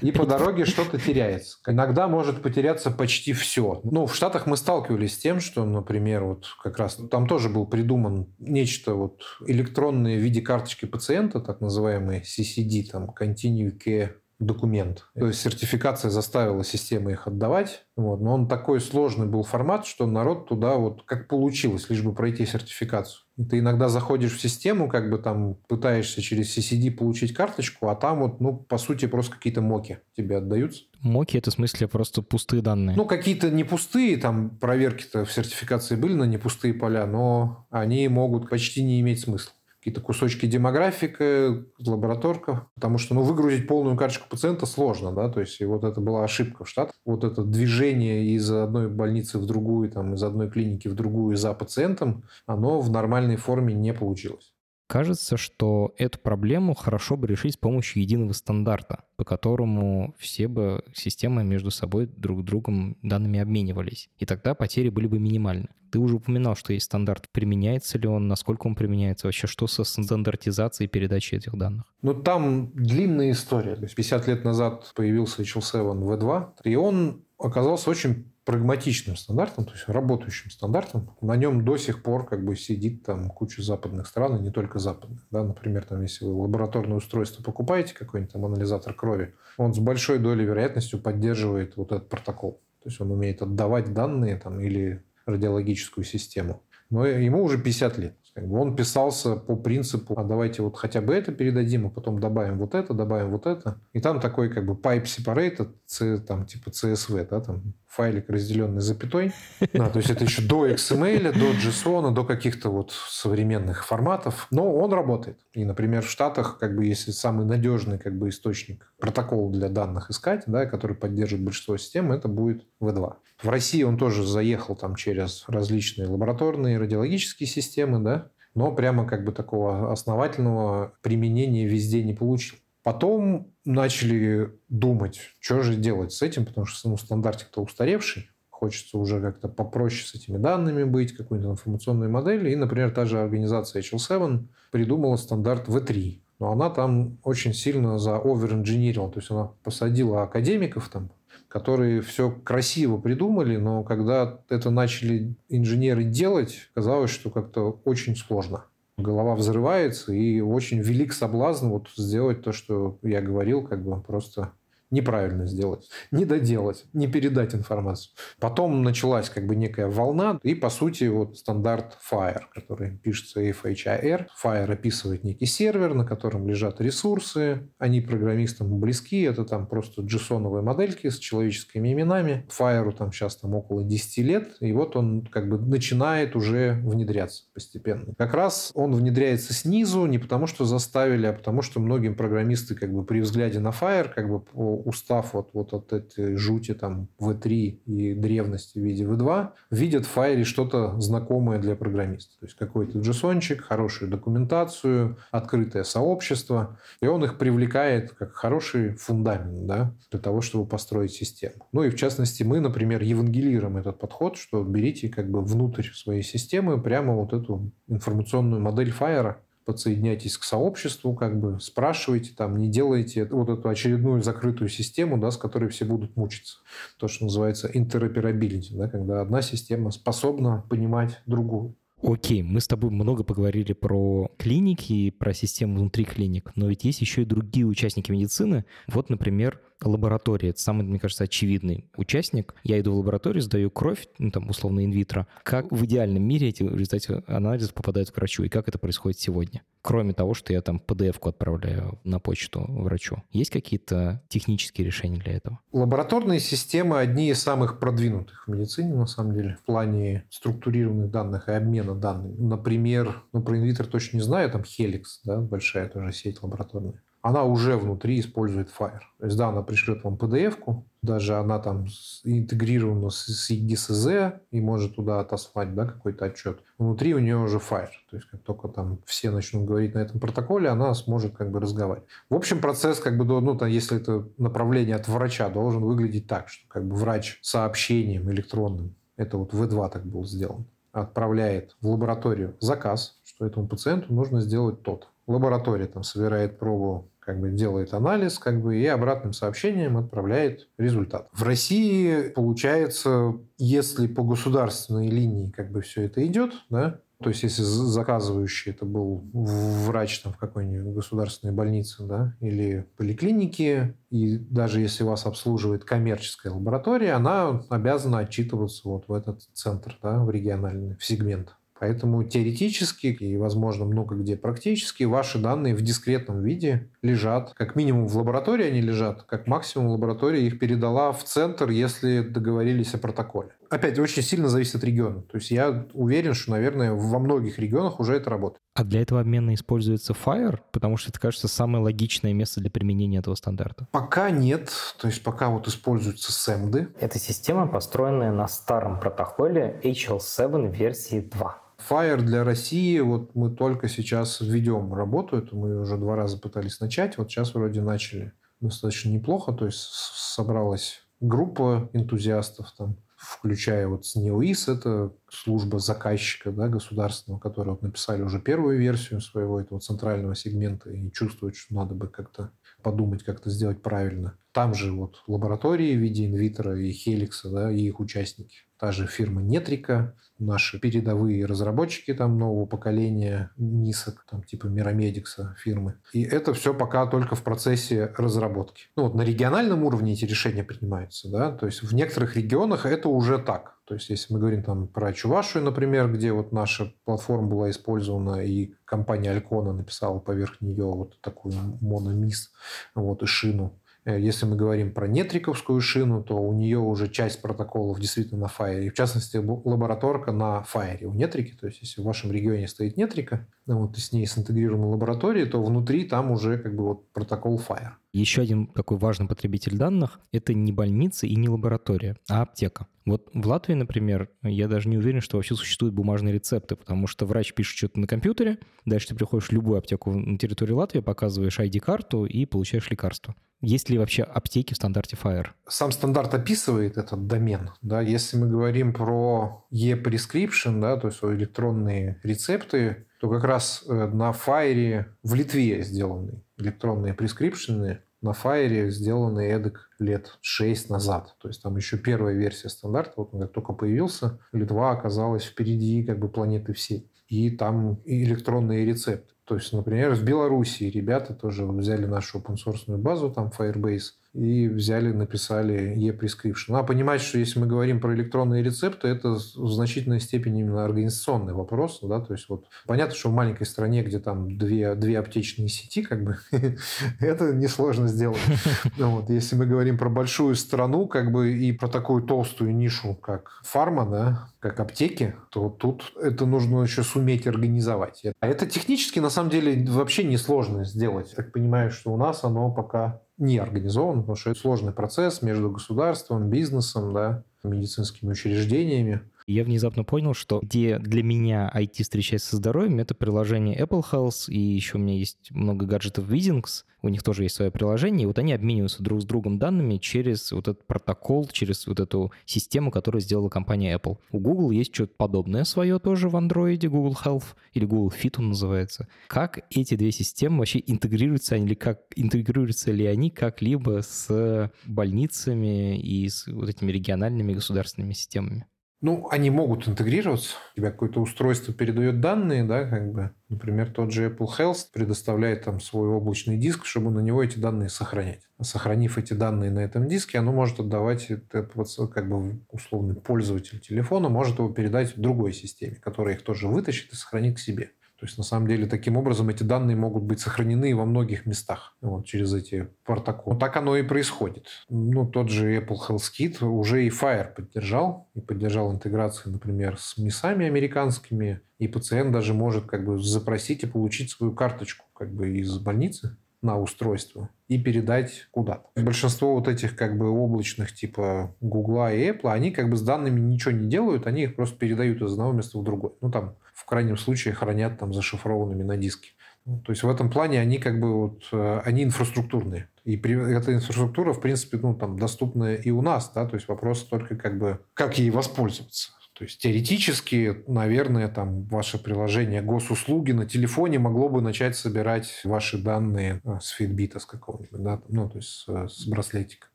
и по дороге что-то теряется. Иногда может потеряться почти все. Ну, в Штатах мы сталкивались с тем, что, например, вот как раз там тоже был придуман не нечто вот электронное в виде карточки пациента, так называемый CCD, там, Continue Care документ. То есть сертификация заставила системы их отдавать. Вот. Но он такой сложный был формат, что народ туда вот как получилось, лишь бы пройти сертификацию. И ты иногда заходишь в систему, как бы там пытаешься через CCD получить карточку, а там вот, ну, по сути, просто какие-то моки тебе отдаются. Моки — это в смысле просто пустые данные? Ну, какие-то не пустые, там проверки-то в сертификации были на не пустые поля, но они могут почти не иметь смысла какие-то кусочки демографика, лабораторка, потому что ну, выгрузить полную карточку пациента сложно, да, то есть и вот это была ошибка в Штатах. Вот это движение из одной больницы в другую, там, из одной клиники в другую за пациентом, оно в нормальной форме не получилось. Кажется, что эту проблему хорошо бы решить с помощью единого стандарта, по которому все бы системы между собой друг другом данными обменивались. И тогда потери были бы минимальны. Ты уже упоминал, что есть стандарт. Применяется ли он, насколько он применяется? Вообще, что со стандартизацией передачи этих данных? Ну, там длинная история. То есть 50 лет назад появился HL7 V2, и он оказался очень прагматичным стандартом, то есть работающим стандартом. На нем до сих пор как бы сидит там куча западных стран, и не только западных. Да? Например, там, если вы лабораторное устройство покупаете, какой-нибудь там анализатор крови, он с большой долей вероятностью поддерживает вот этот протокол. То есть он умеет отдавать данные там, или радиологическую систему. Но ему уже 50 лет. Он писался по принципу, а давайте вот хотя бы это передадим, а потом добавим вот это, добавим вот это. И там такой как бы pipe separated, там типа CSV, да, там файлик, разделенный запятой. Да, то есть это еще до XML, до JSON, до каких-то вот современных форматов. Но он работает. И, например, в Штатах, как бы, если самый надежный как бы, источник протокол для данных искать, да, который поддерживает большинство систем, это будет V2. В России он тоже заехал там через различные лабораторные радиологические системы, да, но прямо как бы такого основательного применения везде не получил. Потом начали думать, что же делать с этим, потому что ну, стандартик-то устаревший, хочется уже как-то попроще с этими данными быть, какую-то информационную модель. И, например, та же организация HL7 придумала стандарт V3. Но она там очень сильно за овер-инжинирила. То есть она посадила академиков там, которые все красиво придумали, но когда это начали инженеры делать, казалось, что как-то очень сложно голова взрывается, и очень велик соблазн вот сделать то, что я говорил, как бы просто неправильно сделать, не доделать, не передать информацию. Потом началась как бы некая волна, и по сути вот стандарт FIRE, который пишется FHIR. FIRE описывает некий сервер, на котором лежат ресурсы, они программистам близки, это там просто json модельки с человеческими именами. FIRE там сейчас там около 10 лет, и вот он как бы начинает уже внедряться постепенно. Как раз он внедряется снизу не потому, что заставили, а потому, что многим программисты как бы при взгляде на FIRE как бы устав вот, вот от этой жути там V3 и древности в виде V2, видят в файле что-то знакомое для программиста. То есть какой-то джессончик, хорошую документацию, открытое сообщество. И он их привлекает как хороший фундамент да, для того, чтобы построить систему. Ну и в частности мы, например, евангелируем этот подход, что берите как бы внутрь своей системы прямо вот эту информационную модель файера, подсоединяйтесь к сообществу, как бы спрашивайте, там, не делайте вот эту очередную закрытую систему, да, с которой все будут мучиться. То, что называется interoperability, да, когда одна система способна понимать другую. Окей, мы с тобой много поговорили про клиники и про систему внутри клиник, но ведь есть еще и другие участники медицины. Вот, например, лаборатория — это самый, мне кажется, очевидный участник. Я иду в лабораторию, сдаю кровь, ну, там, условно, инвитро. Как в идеальном мире эти результаты анализа попадают к врачу, и как это происходит сегодня? Кроме того, что я там PDF-ку отправляю на почту врачу. Есть какие-то технические решения для этого? Лабораторные системы одни из самых продвинутых в медицине, на самом деле, в плане структурированных данных и обмена данными. Например, ну, про инвитро точно не знаю, там Helix, да, большая тоже сеть лабораторная она уже внутри использует Fire. То есть, да, она пришлет вам PDF-ку, даже она там интегрирована с EGSZ и может туда отослать да, какой-то отчет. Внутри у нее уже Fire. То есть, как только там все начнут говорить на этом протоколе, она сможет как бы разговаривать. В общем, процесс, как бы, ну, там, если это направление от врача, должен выглядеть так, что как бы врач сообщением электронным, это вот V2 так был сделан, отправляет в лабораторию заказ, что этому пациенту нужно сделать тот. Лаборатория там собирает пробу как бы делает анализ, как бы и обратным сообщением отправляет результат. В России получается, если по государственной линии как бы все это идет, да, то есть, если заказывающий это был врач там, в какой-нибудь государственной больнице да, или поликлинике, и даже если вас обслуживает коммерческая лаборатория, она обязана отчитываться вот в этот центр, да, в региональный, в сегмент. Поэтому теоретически и, возможно, много где практически ваши данные в дискретном виде лежат. Как минимум в лаборатории они лежат, как максимум лаборатория их передала в центр, если договорились о протоколе. Опять, очень сильно зависит от региона. То есть я уверен, что, наверное, во многих регионах уже это работает. А для этого обмена используется Fire? Потому что это, кажется, самое логичное место для применения этого стандарта. Пока нет. То есть пока вот используются SEMD. Это система, построенная на старом протоколе HL7 версии 2. Fire для России, вот мы только сейчас введем работу, это мы уже два раза пытались начать, вот сейчас вроде начали достаточно неплохо, то есть собралась группа энтузиастов там, включая вот с NeoIS, это служба заказчика да, государственного, которые вот написали уже первую версию своего этого центрального сегмента и чувствуют, что надо бы как-то подумать, как это сделать правильно. Там же вот лаборатории в виде инвитера и Хеликса, да, и их участники. Та же фирма Нетрика, наши передовые разработчики там нового поколения НИСок, там типа Миромедикса фирмы. И это все пока только в процессе разработки. Ну вот на региональном уровне эти решения принимаются, да, то есть в некоторых регионах это уже так. То есть, если мы говорим там про Чувашию, например, где вот наша платформа была использована, и компания Алькона написала поверх нее вот такую мономис, вот, и шину, если мы говорим про нетриковскую шину, то у нее уже часть протоколов действительно на Fire. В частности, лабораторка на Fire у нетрики. То есть, если в вашем регионе стоит нетрика, ну, вот, и с ней синтегрирована лаборатория, то внутри там уже как бы вот протокол Fire. Еще один такой важный потребитель данных – это не больница и не лаборатория, а аптека. Вот в Латвии, например, я даже не уверен, что вообще существуют бумажные рецепты, потому что врач пишет что-то на компьютере, дальше ты приходишь в любую аптеку на территории Латвии, показываешь ID-карту и получаешь лекарство. Есть ли вообще аптеки в стандарте FIRE? Сам стандарт описывает этот домен. Да? Если мы говорим про e-prescription, да, то есть электронные рецепты, то как раз э, на Fire в Литве сделаны электронные прескрипшены, на Fire сделаны эдак лет 6 назад. То есть там еще первая версия стандарта, вот он как только появился, Литва оказалась впереди как бы планеты всей. И там электронные рецепты. То есть, например, в Беларуси ребята тоже взяли нашу open базу, там Firebase, и взяли, написали e-prescription. Надо понимать, что если мы говорим про электронные рецепты, это в значительной степени именно организационный вопрос. Да? То есть вот понятно, что в маленькой стране, где там две, две аптечные сети, как бы это несложно сделать. Вот. Если мы говорим про большую страну, как бы и про такую толстую нишу, как фарма, да, как аптеки, то тут это нужно еще суметь организовать. А это технически, на самом деле, вообще несложно сделать. Так понимаю, что у нас оно пока не организован, потому что это сложный процесс между государством, бизнесом, да, медицинскими учреждениями. Я внезапно понял, что где для меня IT встречается со здоровьем, это приложение Apple Health, и еще у меня есть много гаджетов Withings, у них тоже есть свое приложение, и вот они обмениваются друг с другом данными через вот этот протокол, через вот эту систему, которую сделала компания Apple. У Google есть что-то подобное свое тоже в Android, Google Health, или Google Fit он называется. Как эти две системы вообще интегрируются, или как интегрируются ли они как-либо с больницами и с вот этими региональными государственными системами? Ну, они могут интегрироваться. У тебя какое-то устройство передает данные, да, как бы. Например, тот же Apple Health предоставляет там свой облачный диск, чтобы на него эти данные сохранять. Сохранив эти данные на этом диске, оно может отдавать, как бы условный пользователь телефона может его передать в другой системе, которая их тоже вытащит и сохранит к себе. То есть, на самом деле, таким образом эти данные могут быть сохранены во многих местах вот, через эти протоколы. Так оно и происходит. Ну, тот же Apple Health Kit уже и Fire поддержал, и поддержал интеграцию, например, с МИСами американскими, и пациент даже может как бы запросить и получить свою карточку как бы из больницы на устройство и передать куда-то. Большинство вот этих как бы облачных типа Гугла и Apple, они как бы с данными ничего не делают, они их просто передают из одного места в другое. Ну там в крайнем случае хранят там зашифрованными на диске. Ну, то есть в этом плане они как бы вот, э, они инфраструктурные. И при, эта инфраструктура, в принципе, ну, там, доступна и у нас, да, то есть вопрос только как бы, как ей воспользоваться. То есть теоретически, наверное, там ваше приложение госуслуги на телефоне могло бы начать собирать ваши данные а, с фитбита с какого-нибудь, да, ну, то есть с браслетика.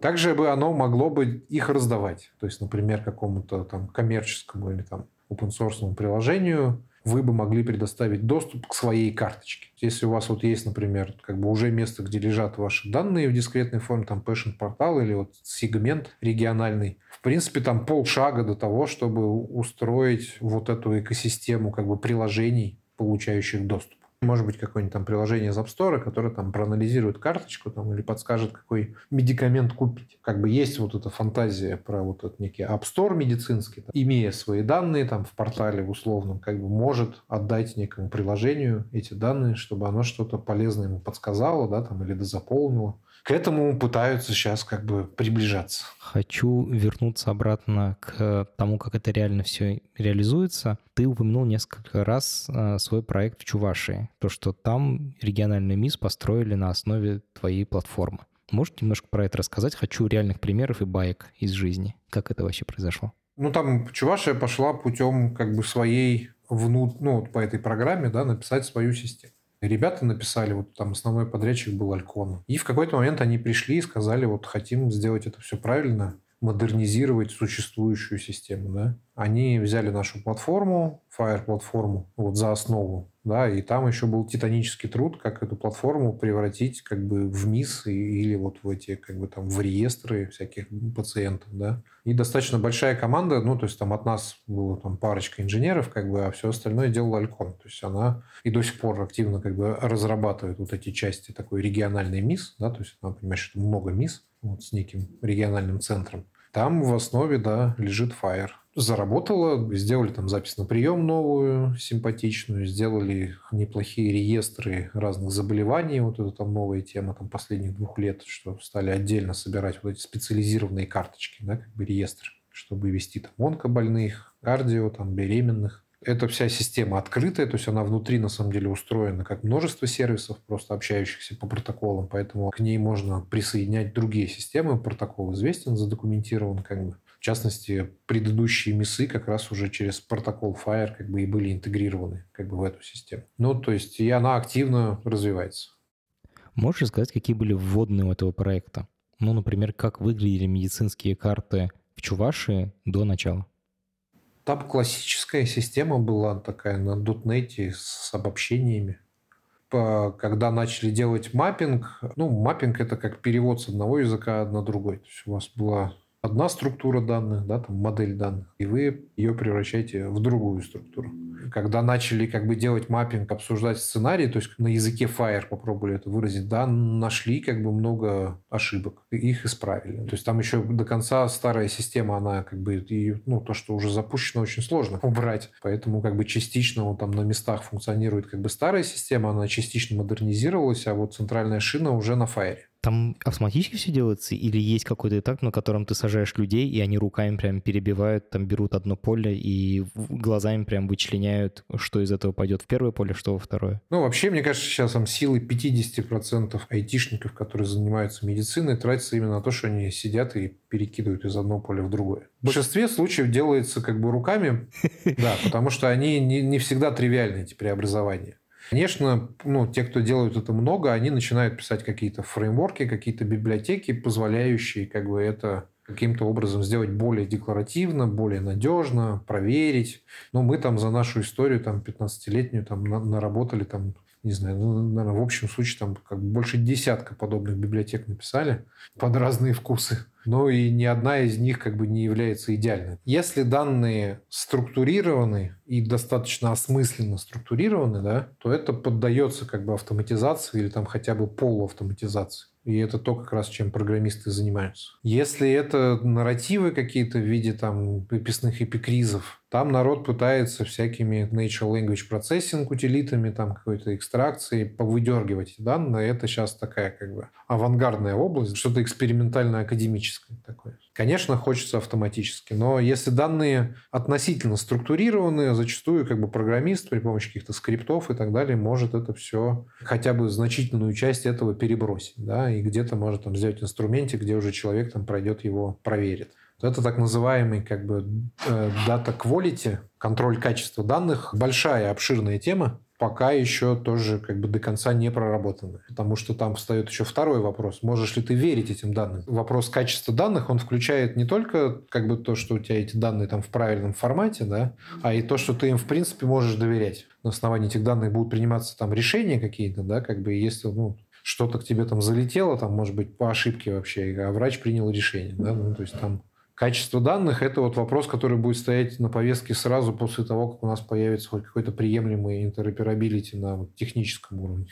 Также бы оно могло бы их раздавать. То есть, например, какому-то там коммерческому или там open source приложению вы бы могли предоставить доступ к своей карточке. Если у вас вот есть, например, как бы уже место, где лежат ваши данные в дискретной форме, там Passion портал или вот сегмент региональный, в принципе, там полшага до того, чтобы устроить вот эту экосистему как бы приложений, получающих доступ. Может быть, какое-нибудь там приложение из App Store, которое там проанализирует карточку там, или подскажет, какой медикамент купить. Как бы есть вот эта фантазия про вот этот некий App Store медицинский, там, имея свои данные там в портале в условном, как бы может отдать некому приложению эти данные, чтобы оно что-то полезное ему подсказало, да, там, или дозаполнило к этому пытаются сейчас как бы приближаться. Хочу вернуться обратно к тому, как это реально все реализуется. Ты упомянул несколько раз э, свой проект в Чувашии, то, что там региональный МИС построили на основе твоей платформы. Можешь немножко про это рассказать? Хочу реальных примеров и баек из жизни. Как это вообще произошло? Ну, там Чувашия пошла путем как бы своей внут... ну, вот по этой программе, да, написать свою систему. Ребята написали, вот там основной подрядчик был Алькон. И в какой-то момент они пришли и сказали, вот хотим сделать это все правильно, модернизировать существующую систему. Да? Они взяли нашу платформу, Fire платформу, вот за основу, да, и там еще был титанический труд, как эту платформу превратить как бы в МИС или вот в эти как бы там в реестры всяких пациентов, да. И достаточно большая команда, ну, то есть там от нас было там парочка инженеров, как бы, а все остальное делал Алькон. То есть она и до сих пор активно как бы разрабатывает вот эти части такой региональной МИС, да, то есть она понимает, что много МИС вот с неким региональным центром. Там в основе, да, лежит Fire. Заработала, сделали там запись на прием новую, симпатичную, сделали неплохие реестры разных заболеваний. Вот это там новая тема там последних двух лет, что стали отдельно собирать вот эти специализированные карточки, да, как бы реестры, чтобы вести там онкобольных, кардио, там беременных эта вся система открытая, то есть она внутри на самом деле устроена как множество сервисов, просто общающихся по протоколам, поэтому к ней можно присоединять другие системы. Протокол известен, задокументирован как бы. В частности, предыдущие МИСы как раз уже через протокол FIRE как бы и были интегрированы как бы в эту систему. Ну, то есть и она активно развивается. Можешь сказать, какие были вводные у этого проекта? Ну, например, как выглядели медицинские карты в Чувашии до начала? Там классическая система была такая на дотнете с обобщениями. Когда начали делать маппинг, ну, маппинг это как перевод с одного языка на другой. То есть у вас была одна структура данных, да, там модель данных, и вы ее превращаете в другую структуру. Когда начали как бы делать маппинг, обсуждать сценарий, то есть на языке FHIR попробовали это выразить, да, нашли как бы много ошибок, их исправили. То есть там еще до конца старая система, она как бы, и, ну, то, что уже запущено, очень сложно убрать. Поэтому как бы частично вот, там на местах функционирует как бы старая система, она частично модернизировалась, а вот центральная шина уже на FHIR. Там автоматически все делается или есть какой-то этап, на котором ты сажаешь людей, и они руками прям перебивают, там берут одно поле и глазами прям вычленяют, что из этого пойдет в первое поле, что во второе? Ну, вообще, мне кажется, сейчас там силы 50% айтишников, которые занимаются медициной, тратятся именно на то, что они сидят и перекидывают из одного поля в другое. В большинстве случаев делается как бы руками, да, потому что они не, не всегда тривиальны, эти преобразования. Конечно, ну, те, кто делают это много, они начинают писать какие-то фреймворки, какие-то библиотеки, позволяющие как бы это каким-то образом сделать более декларативно, более надежно, проверить. Но мы там за нашу историю, там, 15-летнюю, там, наработали там не знаю, ну, наверное, в общем случае там как больше десятка подобных библиотек написали под разные вкусы. Но и ни одна из них как бы не является идеальной. Если данные структурированы и достаточно осмысленно структурированы, да, то это поддается как бы автоматизации или там хотя бы полуавтоматизации. И это то, как раз чем программисты занимаются. Если это нарративы какие-то в виде там выписных эпикризов, там народ пытается всякими natural language processing утилитами, там какой-то экстракцией повыдергивать эти данные. Это сейчас такая как бы авангардная область, что-то экспериментально-академическое такое. Конечно, хочется автоматически, но если данные относительно структурированы, зачастую как бы программист при помощи каких-то скриптов и так далее может это все, хотя бы значительную часть этого перебросить, да, и где-то может там сделать инструменте, где уже человек там пройдет его, проверит. Это так называемый как бы э, data quality, контроль качества данных. Большая, обширная тема, пока еще тоже как бы до конца не проработанная. Потому что там встает еще второй вопрос. Можешь ли ты верить этим данным? Вопрос качества данных, он включает не только как бы то, что у тебя эти данные там в правильном формате, да, а и то, что ты им в принципе можешь доверять. На основании этих данных будут приниматься там решения какие-то, да, как бы если, ну, что-то к тебе там залетело, там, может быть, по ошибке вообще, а врач принял решение, да, ну, то есть там Качество данных – это вот вопрос, который будет стоять на повестке сразу после того, как у нас появится хоть какой-то приемлемый интероперабилити на техническом уровне.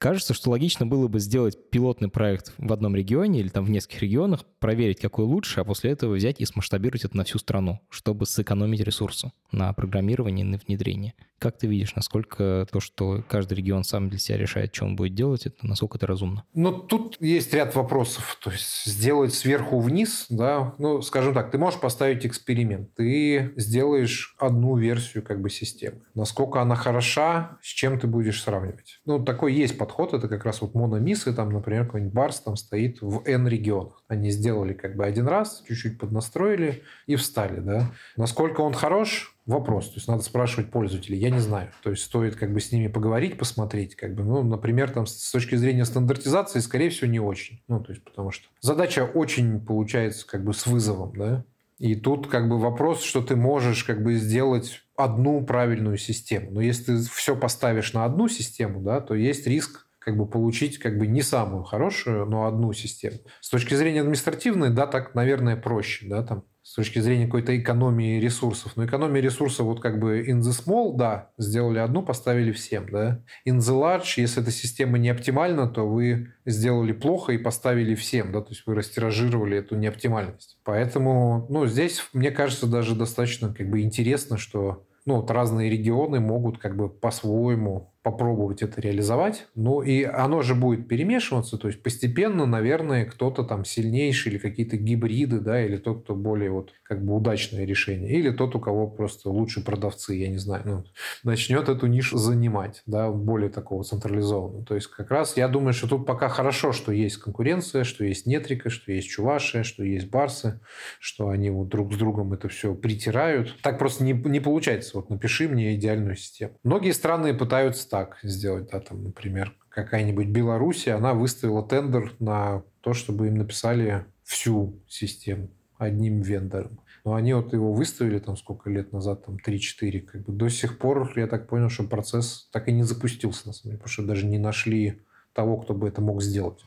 Кажется, что логично было бы сделать пилотный проект в одном регионе или там в нескольких регионах, проверить, какой лучше, а после этого взять и смасштабировать это на всю страну, чтобы сэкономить ресурсы на программирование и на внедрение. Как ты видишь, насколько то, что каждый регион сам для себя решает, что он будет делать, это насколько это разумно? Ну, тут есть ряд вопросов. То есть сделать сверху вниз, да, ну, скажем так, ты можешь поставить эксперимент. Ты сделаешь одну версию как бы системы. Насколько она хороша, с чем ты будешь сравнивать. Ну, такой есть подход, это как раз вот мономисы, там, например, какой-нибудь барс там стоит в N регионах. Они сделали как бы один раз, чуть-чуть поднастроили и встали, да. Насколько он хорош, вопрос. То есть надо спрашивать пользователей. Я не знаю. То есть стоит как бы с ними поговорить, посмотреть. Как бы, ну, например, там с точки зрения стандартизации, скорее всего, не очень. Ну, то есть потому что задача очень получается как бы с вызовом, да. И тут как бы вопрос, что ты можешь как бы сделать одну правильную систему. Но если ты все поставишь на одну систему, да, то есть риск как бы получить как бы не самую хорошую, но одну систему. С точки зрения административной, да, так, наверное, проще, да, там с точки зрения какой-то экономии ресурсов. Но экономия ресурсов вот как бы in the small, да, сделали одну, поставили всем, да. In the large, если эта система не оптимальна, то вы сделали плохо и поставили всем, да, то есть вы растиражировали эту неоптимальность. Поэтому, ну, здесь, мне кажется, даже достаточно как бы интересно, что ну, вот разные регионы могут как бы по-своему попробовать это реализовать. Ну и оно же будет перемешиваться, то есть постепенно, наверное, кто-то там сильнейший или какие-то гибриды, да, или тот, кто более вот как бы удачное решение, или тот, у кого просто лучше продавцы, я не знаю, ну, начнет эту нишу занимать, да, более такого централизованного. То есть как раз я думаю, что тут пока хорошо, что есть конкуренция, что есть Нетрика, что есть Чувашия, что есть Барсы, что они вот друг с другом это все притирают. Так просто не, не получается. Вот напиши мне идеальную систему. Многие страны пытаются так сделать, да, там, например, какая-нибудь Белоруссия, она выставила тендер на то, чтобы им написали всю систему одним вендором. Но они вот его выставили там сколько лет назад, там 3-4, как бы до сих пор, я так понял, что процесс так и не запустился, на самом деле, потому что даже не нашли того, кто бы это мог сделать.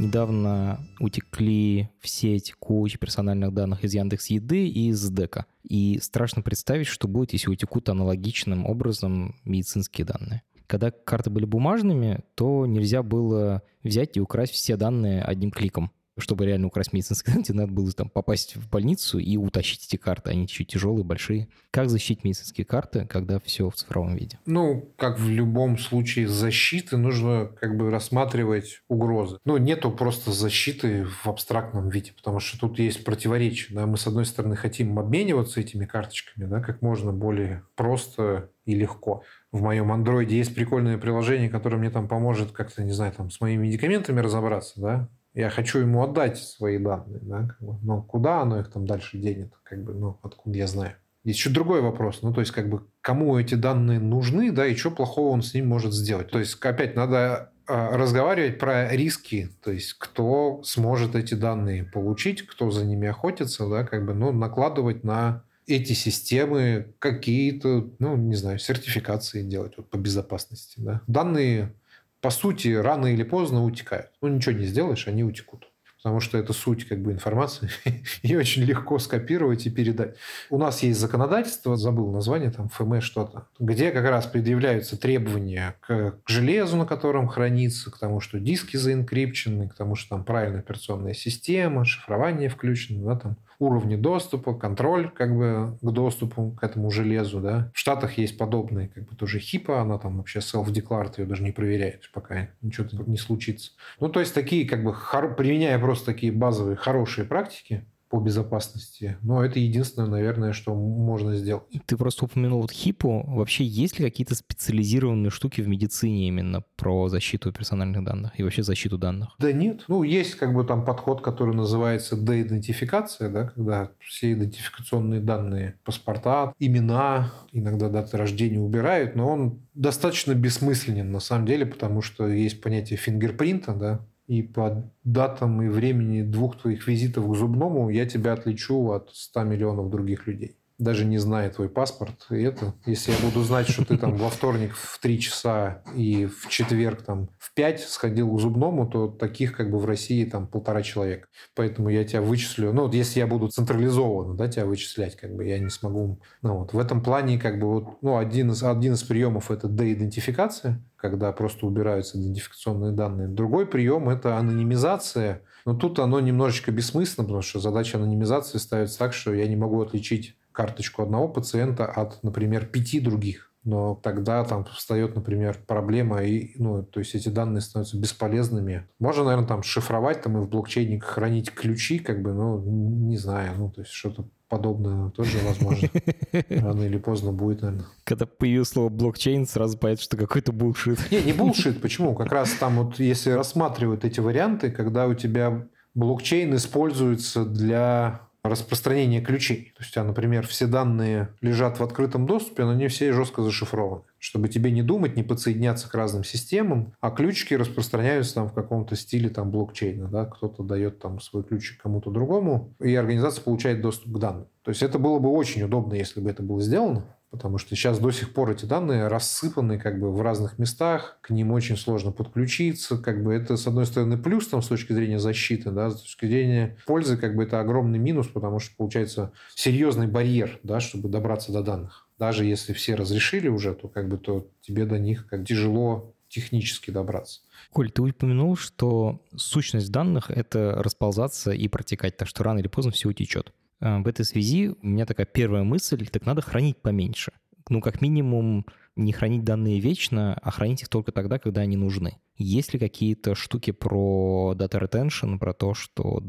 Недавно утекли в сеть куча персональных данных из Яндекс Еды и из Дека. И страшно представить, что будет, если утекут аналогичным образом медицинские данные. Когда карты были бумажными, то нельзя было взять и украсть все данные одним кликом чтобы реально украсть медицинские данные, надо было там попасть в больницу и утащить эти карты. Они чуть тяжелые, большие. Как защитить медицинские карты, когда все в цифровом виде? Ну, как в любом случае защиты, нужно как бы рассматривать угрозы. Ну, нету просто защиты в абстрактном виде, потому что тут есть противоречие. Да? Мы, с одной стороны, хотим обмениваться этими карточками, да, как можно более просто и легко. В моем андроиде есть прикольное приложение, которое мне там поможет как-то, не знаю, там с моими медикаментами разобраться, да, я хочу ему отдать свои данные, да, как бы, но куда оно их там дальше денет, как бы, ну, откуда я знаю. Есть еще другой вопрос, ну, то есть, как бы, кому эти данные нужны, да, и что плохого он с ним может сделать. То есть, опять, надо а, разговаривать про риски, то есть кто сможет эти данные получить, кто за ними охотится, да, как бы, ну, накладывать на эти системы какие-то, ну, не знаю, сертификации делать вот, по безопасности. Да. Данные, по сути, рано или поздно утекают. Ну, ничего не сделаешь, они утекут потому что это суть как бы информации, ее очень легко скопировать и передать. У нас есть законодательство, забыл название, там ФМ что-то, где как раз предъявляются требования к, к железу, на котором хранится, к тому, что диски заинкрипчены, к тому, что там правильная операционная система, шифрование включено, да, там уровни доступа, контроль как бы к доступу к этому железу. Да. В Штатах есть подобные, как бы тоже хипа, она там вообще self-declared, ее даже не проверяет, пока ничего не случится. Ну, то есть такие, как бы, применяя просто такие базовые хорошие практики, по безопасности. Но это единственное, наверное, что можно сделать. Ты просто упомянул вот хипу. Вообще есть ли какие-то специализированные штуки в медицине именно про защиту персональных данных и вообще защиту данных? Да нет. Ну, есть как бы там подход, который называется деидентификация, да, когда все идентификационные данные, паспорта, имена, иногда даты рождения убирают, но он достаточно бессмысленен на самом деле, потому что есть понятие фингерпринта, да, и по датам и времени двух твоих визитов к зубному я тебя отличу от 100 миллионов других людей даже не зная твой паспорт. И это, если я буду знать, что ты там во вторник в 3 часа и в четверг там в 5 сходил к зубному, то таких как бы в России там полтора человека. Поэтому я тебя вычислю. Ну, вот если я буду централизованно, да, тебя вычислять, как бы я не смогу. Ну, вот в этом плане как бы вот, ну, один из, один из приемов это деидентификация, когда просто убираются идентификационные данные. Другой прием – это анонимизация. Но тут оно немножечко бессмысленно, потому что задача анонимизации ставится так, что я не могу отличить карточку одного пациента от, например, пяти других. Но тогда там встает, например, проблема, и, ну, то есть эти данные становятся бесполезными. Можно, наверное, там шифровать там и в блокчейне хранить ключи, как бы, ну, не знаю, ну, то есть что-то подобное тоже возможно. Рано или поздно будет, наверное. Когда появилось слово блокчейн, сразу понятно, что какой-то булшит. Не, не булшит. Почему? Как раз там вот, если рассматривают эти варианты, когда у тебя блокчейн используется для распространение ключей. То есть, а, например, все данные лежат в открытом доступе, но не все жестко зашифрованы. Чтобы тебе не думать, не подсоединяться к разным системам, а ключики распространяются там в каком-то стиле там блокчейна. Да? Кто-то дает там свой ключик кому-то другому, и организация получает доступ к данным. То есть это было бы очень удобно, если бы это было сделано. Потому что сейчас до сих пор эти данные рассыпаны как бы в разных местах, к ним очень сложно подключиться. Как бы это, с одной стороны, плюс там, с точки зрения защиты, да, с точки зрения пользы, как бы это огромный минус, потому что получается серьезный барьер, да, чтобы добраться до данных. Даже если все разрешили уже, то как бы то тебе до них как тяжело технически добраться. Коль, ты упомянул, что сущность данных — это расползаться и протекать, так что рано или поздно все утечет. Э, в этой связи у меня такая первая мысль, так надо хранить поменьше. Ну, как минимум, не хранить данные вечно, а хранить их только тогда, когда они нужны. Есть ли какие-то штуки про data retention, про то, что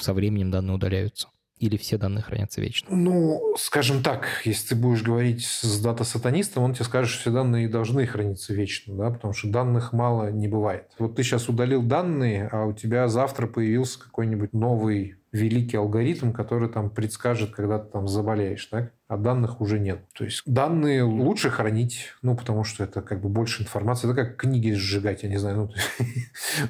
со временем данные удаляются? Или все данные хранятся вечно? Ну, скажем так, если ты будешь говорить с дата-сатанистом, он тебе скажет, что все данные должны храниться вечно, да, потому что данных мало не бывает. Вот ты сейчас удалил данные, а у тебя завтра появился какой-нибудь новый великий алгоритм, который там предскажет, когда ты там заболеешь, так? а данных уже нет. То есть данные лучше хранить, ну, потому что это как бы больше информации. Это как книги сжигать, я не знаю. Ну,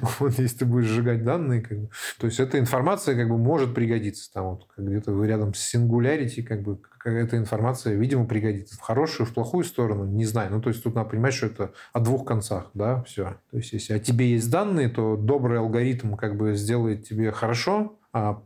вот если ты будешь сжигать данные, как бы, то есть эта информация как бы может пригодиться. Там вот где-то вы рядом с Singularity, как бы эта информация, видимо, пригодится. В хорошую, в плохую сторону, не знаю. Ну, то есть тут надо понимать, что это о двух концах, да, все. То есть если о тебе есть данные, то добрый алгоритм как бы сделает тебе хорошо,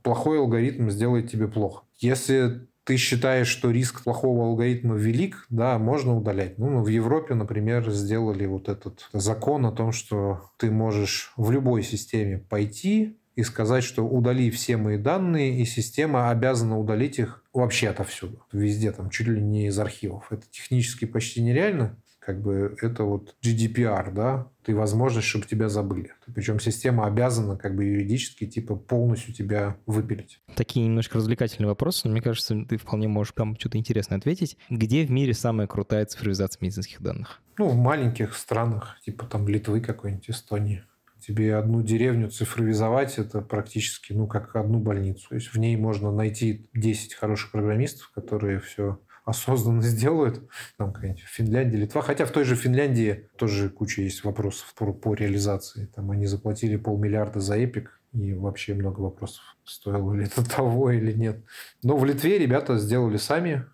плохой алгоритм сделает тебе плохо. Если ты считаешь, что риск плохого алгоритма велик, да, можно удалять. Ну, в Европе, например, сделали вот этот закон о том, что ты можешь в любой системе пойти и сказать, что удали все мои данные, и система обязана удалить их вообще отовсюду. Везде, там, чуть ли не из архивов. Это технически почти нереально, как бы это вот GDPR, да, ты возможность, чтобы тебя забыли. Причем система обязана как бы юридически типа полностью тебя выпилить. Такие немножко развлекательные вопросы, но мне кажется, ты вполне можешь прям что-то интересное ответить. Где в мире самая крутая цифровизация медицинских данных? Ну, в маленьких странах, типа там Литвы какой-нибудь, Эстонии. Тебе одну деревню цифровизовать, это практически, ну, как одну больницу. То есть в ней можно найти 10 хороших программистов, которые все осознанно сделают, там какая-нибудь Финляндия, Литва, хотя в той же Финляндии тоже куча есть вопросов по, по реализации. Там они заплатили полмиллиарда за Эпик, и вообще много вопросов, стоило ли это того или нет. Но в Литве ребята сделали сами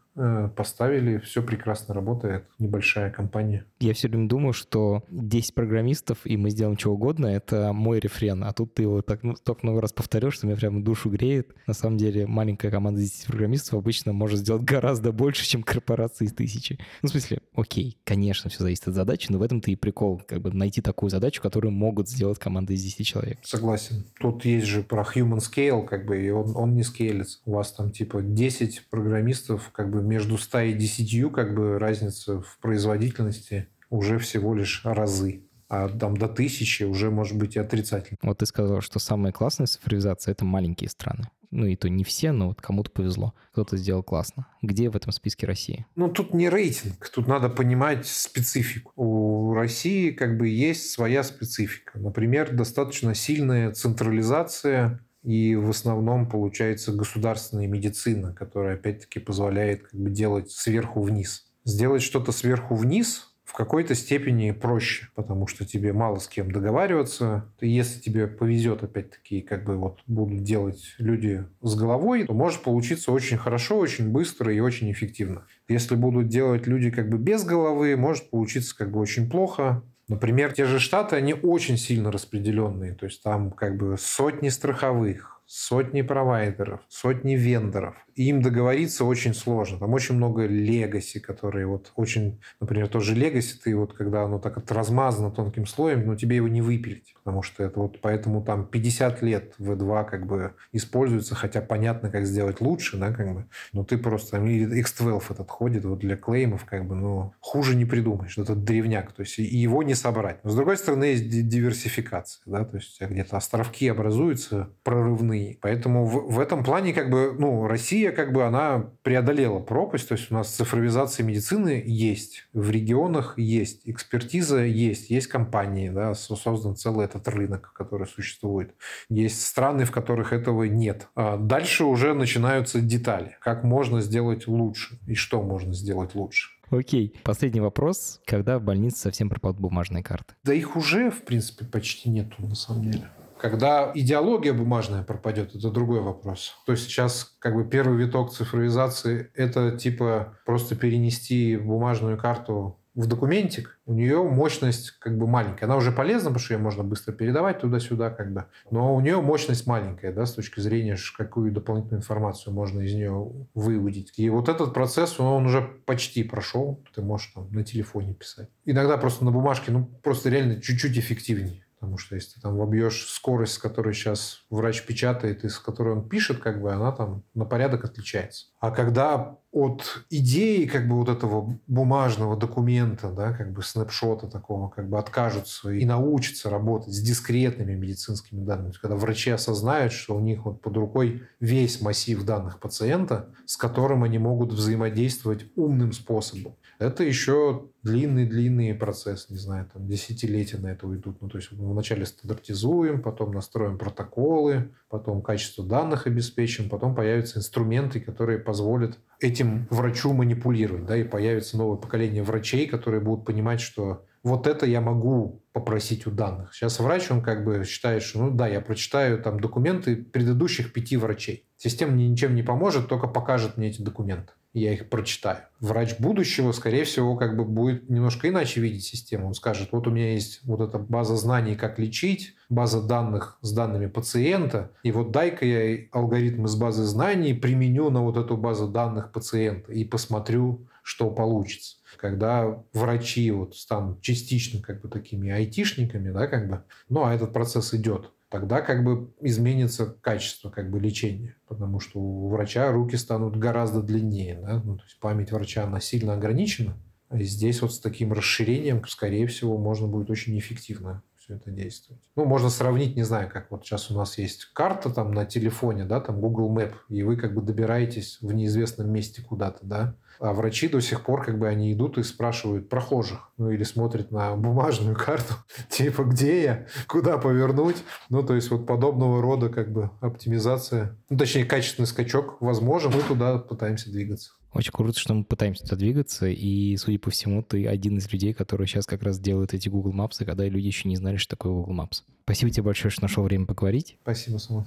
поставили, все прекрасно работает, небольшая компания. Я все время думаю, что 10 программистов, и мы сделаем что угодно, это мой рефрен, а тут ты его так ну, столько много раз повторил, что меня прямо душу греет. На самом деле маленькая команда из 10 программистов обычно может сделать гораздо больше, чем корпорации из тысячи. Ну, в смысле, окей, конечно, все зависит от задачи, но в этом-то и прикол, как бы найти такую задачу, которую могут сделать команды из 10 человек. Согласен. Тут есть же про human scale, как бы, и он, он не скейлится. У вас там типа 10 программистов, как бы между 100 и 10 как бы разница в производительности уже всего лишь разы. А там до тысячи уже может быть и отрицательно. Вот ты сказал, что самая классная цифровизация — это маленькие страны. Ну и то не все, но вот кому-то повезло. Кто-то сделал классно. Где в этом списке России? Ну тут не рейтинг, тут надо понимать специфику. У России как бы есть своя специфика. Например, достаточно сильная централизация и в основном получается государственная медицина, которая опять-таки позволяет как бы делать сверху вниз. Сделать что-то сверху вниз в какой-то степени проще, потому что тебе мало с кем договариваться. Если тебе повезет, опять-таки, как бы вот будут делать люди с головой, то может получиться очень хорошо, очень быстро и очень эффективно. Если будут делать люди как бы без головы, может получиться как бы очень плохо, Например, те же Штаты, они очень сильно распределенные. То есть там как бы сотни страховых, сотни провайдеров, сотни вендоров. Им договориться очень сложно. Там очень много легаси, которые вот очень... Например, тоже легаси, ты вот когда оно так вот размазано тонким слоем, но тебе его не выпилить. Потому что это вот поэтому там 50 лет V2 как бы используется, хотя понятно, как сделать лучше, да, как бы. Но ты просто... Там X12 этот ходит вот для клеймов, как бы, ну, хуже не придумаешь. Это древняк. То есть и его не собрать. Но с другой стороны, есть диверсификация, да, то есть где-то островки образуются прорывные. Поэтому в, в этом плане как бы, ну, Россия как бы она преодолела пропасть, то есть у нас цифровизация медицины есть, в регионах есть, экспертиза есть, есть компании, да, создан целый этот рынок, который существует. Есть страны, в которых этого нет. А дальше уже начинаются детали. Как можно сделать лучше и что можно сделать лучше. Окей. Последний вопрос. Когда в больнице совсем пропадут бумажные карты? Да их уже, в принципе, почти нету на самом деле. Когда идеология бумажная пропадет, это другой вопрос. То есть сейчас как бы первый виток цифровизации – это типа просто перенести бумажную карту в документик, у нее мощность как бы маленькая. Она уже полезна, потому что ее можно быстро передавать туда-сюда, как бы. Но у нее мощность маленькая, да, с точки зрения, какую дополнительную информацию можно из нее выудить. И вот этот процесс, он уже почти прошел. Ты можешь там на телефоне писать. Иногда просто на бумажке, ну, просто реально чуть-чуть эффективнее. Потому что если ты там вобьешь скорость, с которой сейчас врач печатает и с которой он пишет, как бы она там на порядок отличается. А когда от идеи как бы вот этого бумажного документа, да, как бы снапшота такого, как бы откажутся и научатся работать с дискретными медицинскими данными. Когда врачи осознают, что у них вот под рукой весь массив данных пациента, с которым они могут взаимодействовать умным способом. Это еще длинный-длинный процесс, не знаю, там десятилетия на это уйдут. Ну, то есть мы вначале стандартизуем, потом настроим протоколы, потом качество данных обеспечим, потом появятся инструменты, которые позволят этим врачу манипулировать, да, и появится новое поколение врачей, которые будут понимать, что вот это я могу попросить у данных. Сейчас врач, он как бы считает, что ну да, я прочитаю там документы предыдущих пяти врачей. Система ничем не поможет, только покажет мне эти документы я их прочитаю. Врач будущего, скорее всего, как бы будет немножко иначе видеть систему. Он скажет, вот у меня есть вот эта база знаний, как лечить, база данных с данными пациента, и вот дай-ка я алгоритм из базы знаний применю на вот эту базу данных пациента и посмотрю, что получится. Когда врачи вот станут частично как бы такими айтишниками, да, как бы, ну, а этот процесс идет, тогда как бы изменится качество как бы лечения, потому что у врача руки станут гораздо длиннее, да? ну, то есть память врача она сильно ограничена, и здесь вот с таким расширением, скорее всего, можно будет очень эффективно все это действовать. Ну, можно сравнить, не знаю, как вот сейчас у нас есть карта там на телефоне, да, там Google Map, и вы как бы добираетесь в неизвестном месте куда-то, да, а врачи до сих пор, как бы, они идут и спрашивают прохожих, ну, или смотрят на бумажную карту, типа, где я, куда повернуть. Ну, то есть, вот подобного рода, как бы, оптимизация, ну, точнее, качественный скачок возможен, мы туда пытаемся двигаться. Очень круто, что мы пытаемся туда двигаться, и, судя по всему, ты один из людей, которые сейчас как раз делают эти Google Maps, когда люди еще не знали, что такое Google Maps. Спасибо тебе большое, что нашел время поговорить. Спасибо, Самат.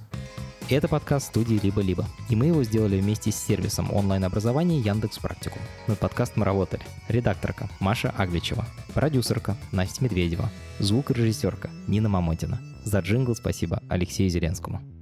Это подкаст студии «Либо-либо», и мы его сделали вместе с сервисом онлайн-образования Яндекс Практикум. Над подкастом работали редакторка Маша Агличева, продюсерка Настя Медведева, звукорежиссерка Нина Мамотина. За джингл спасибо Алексею Зеленскому.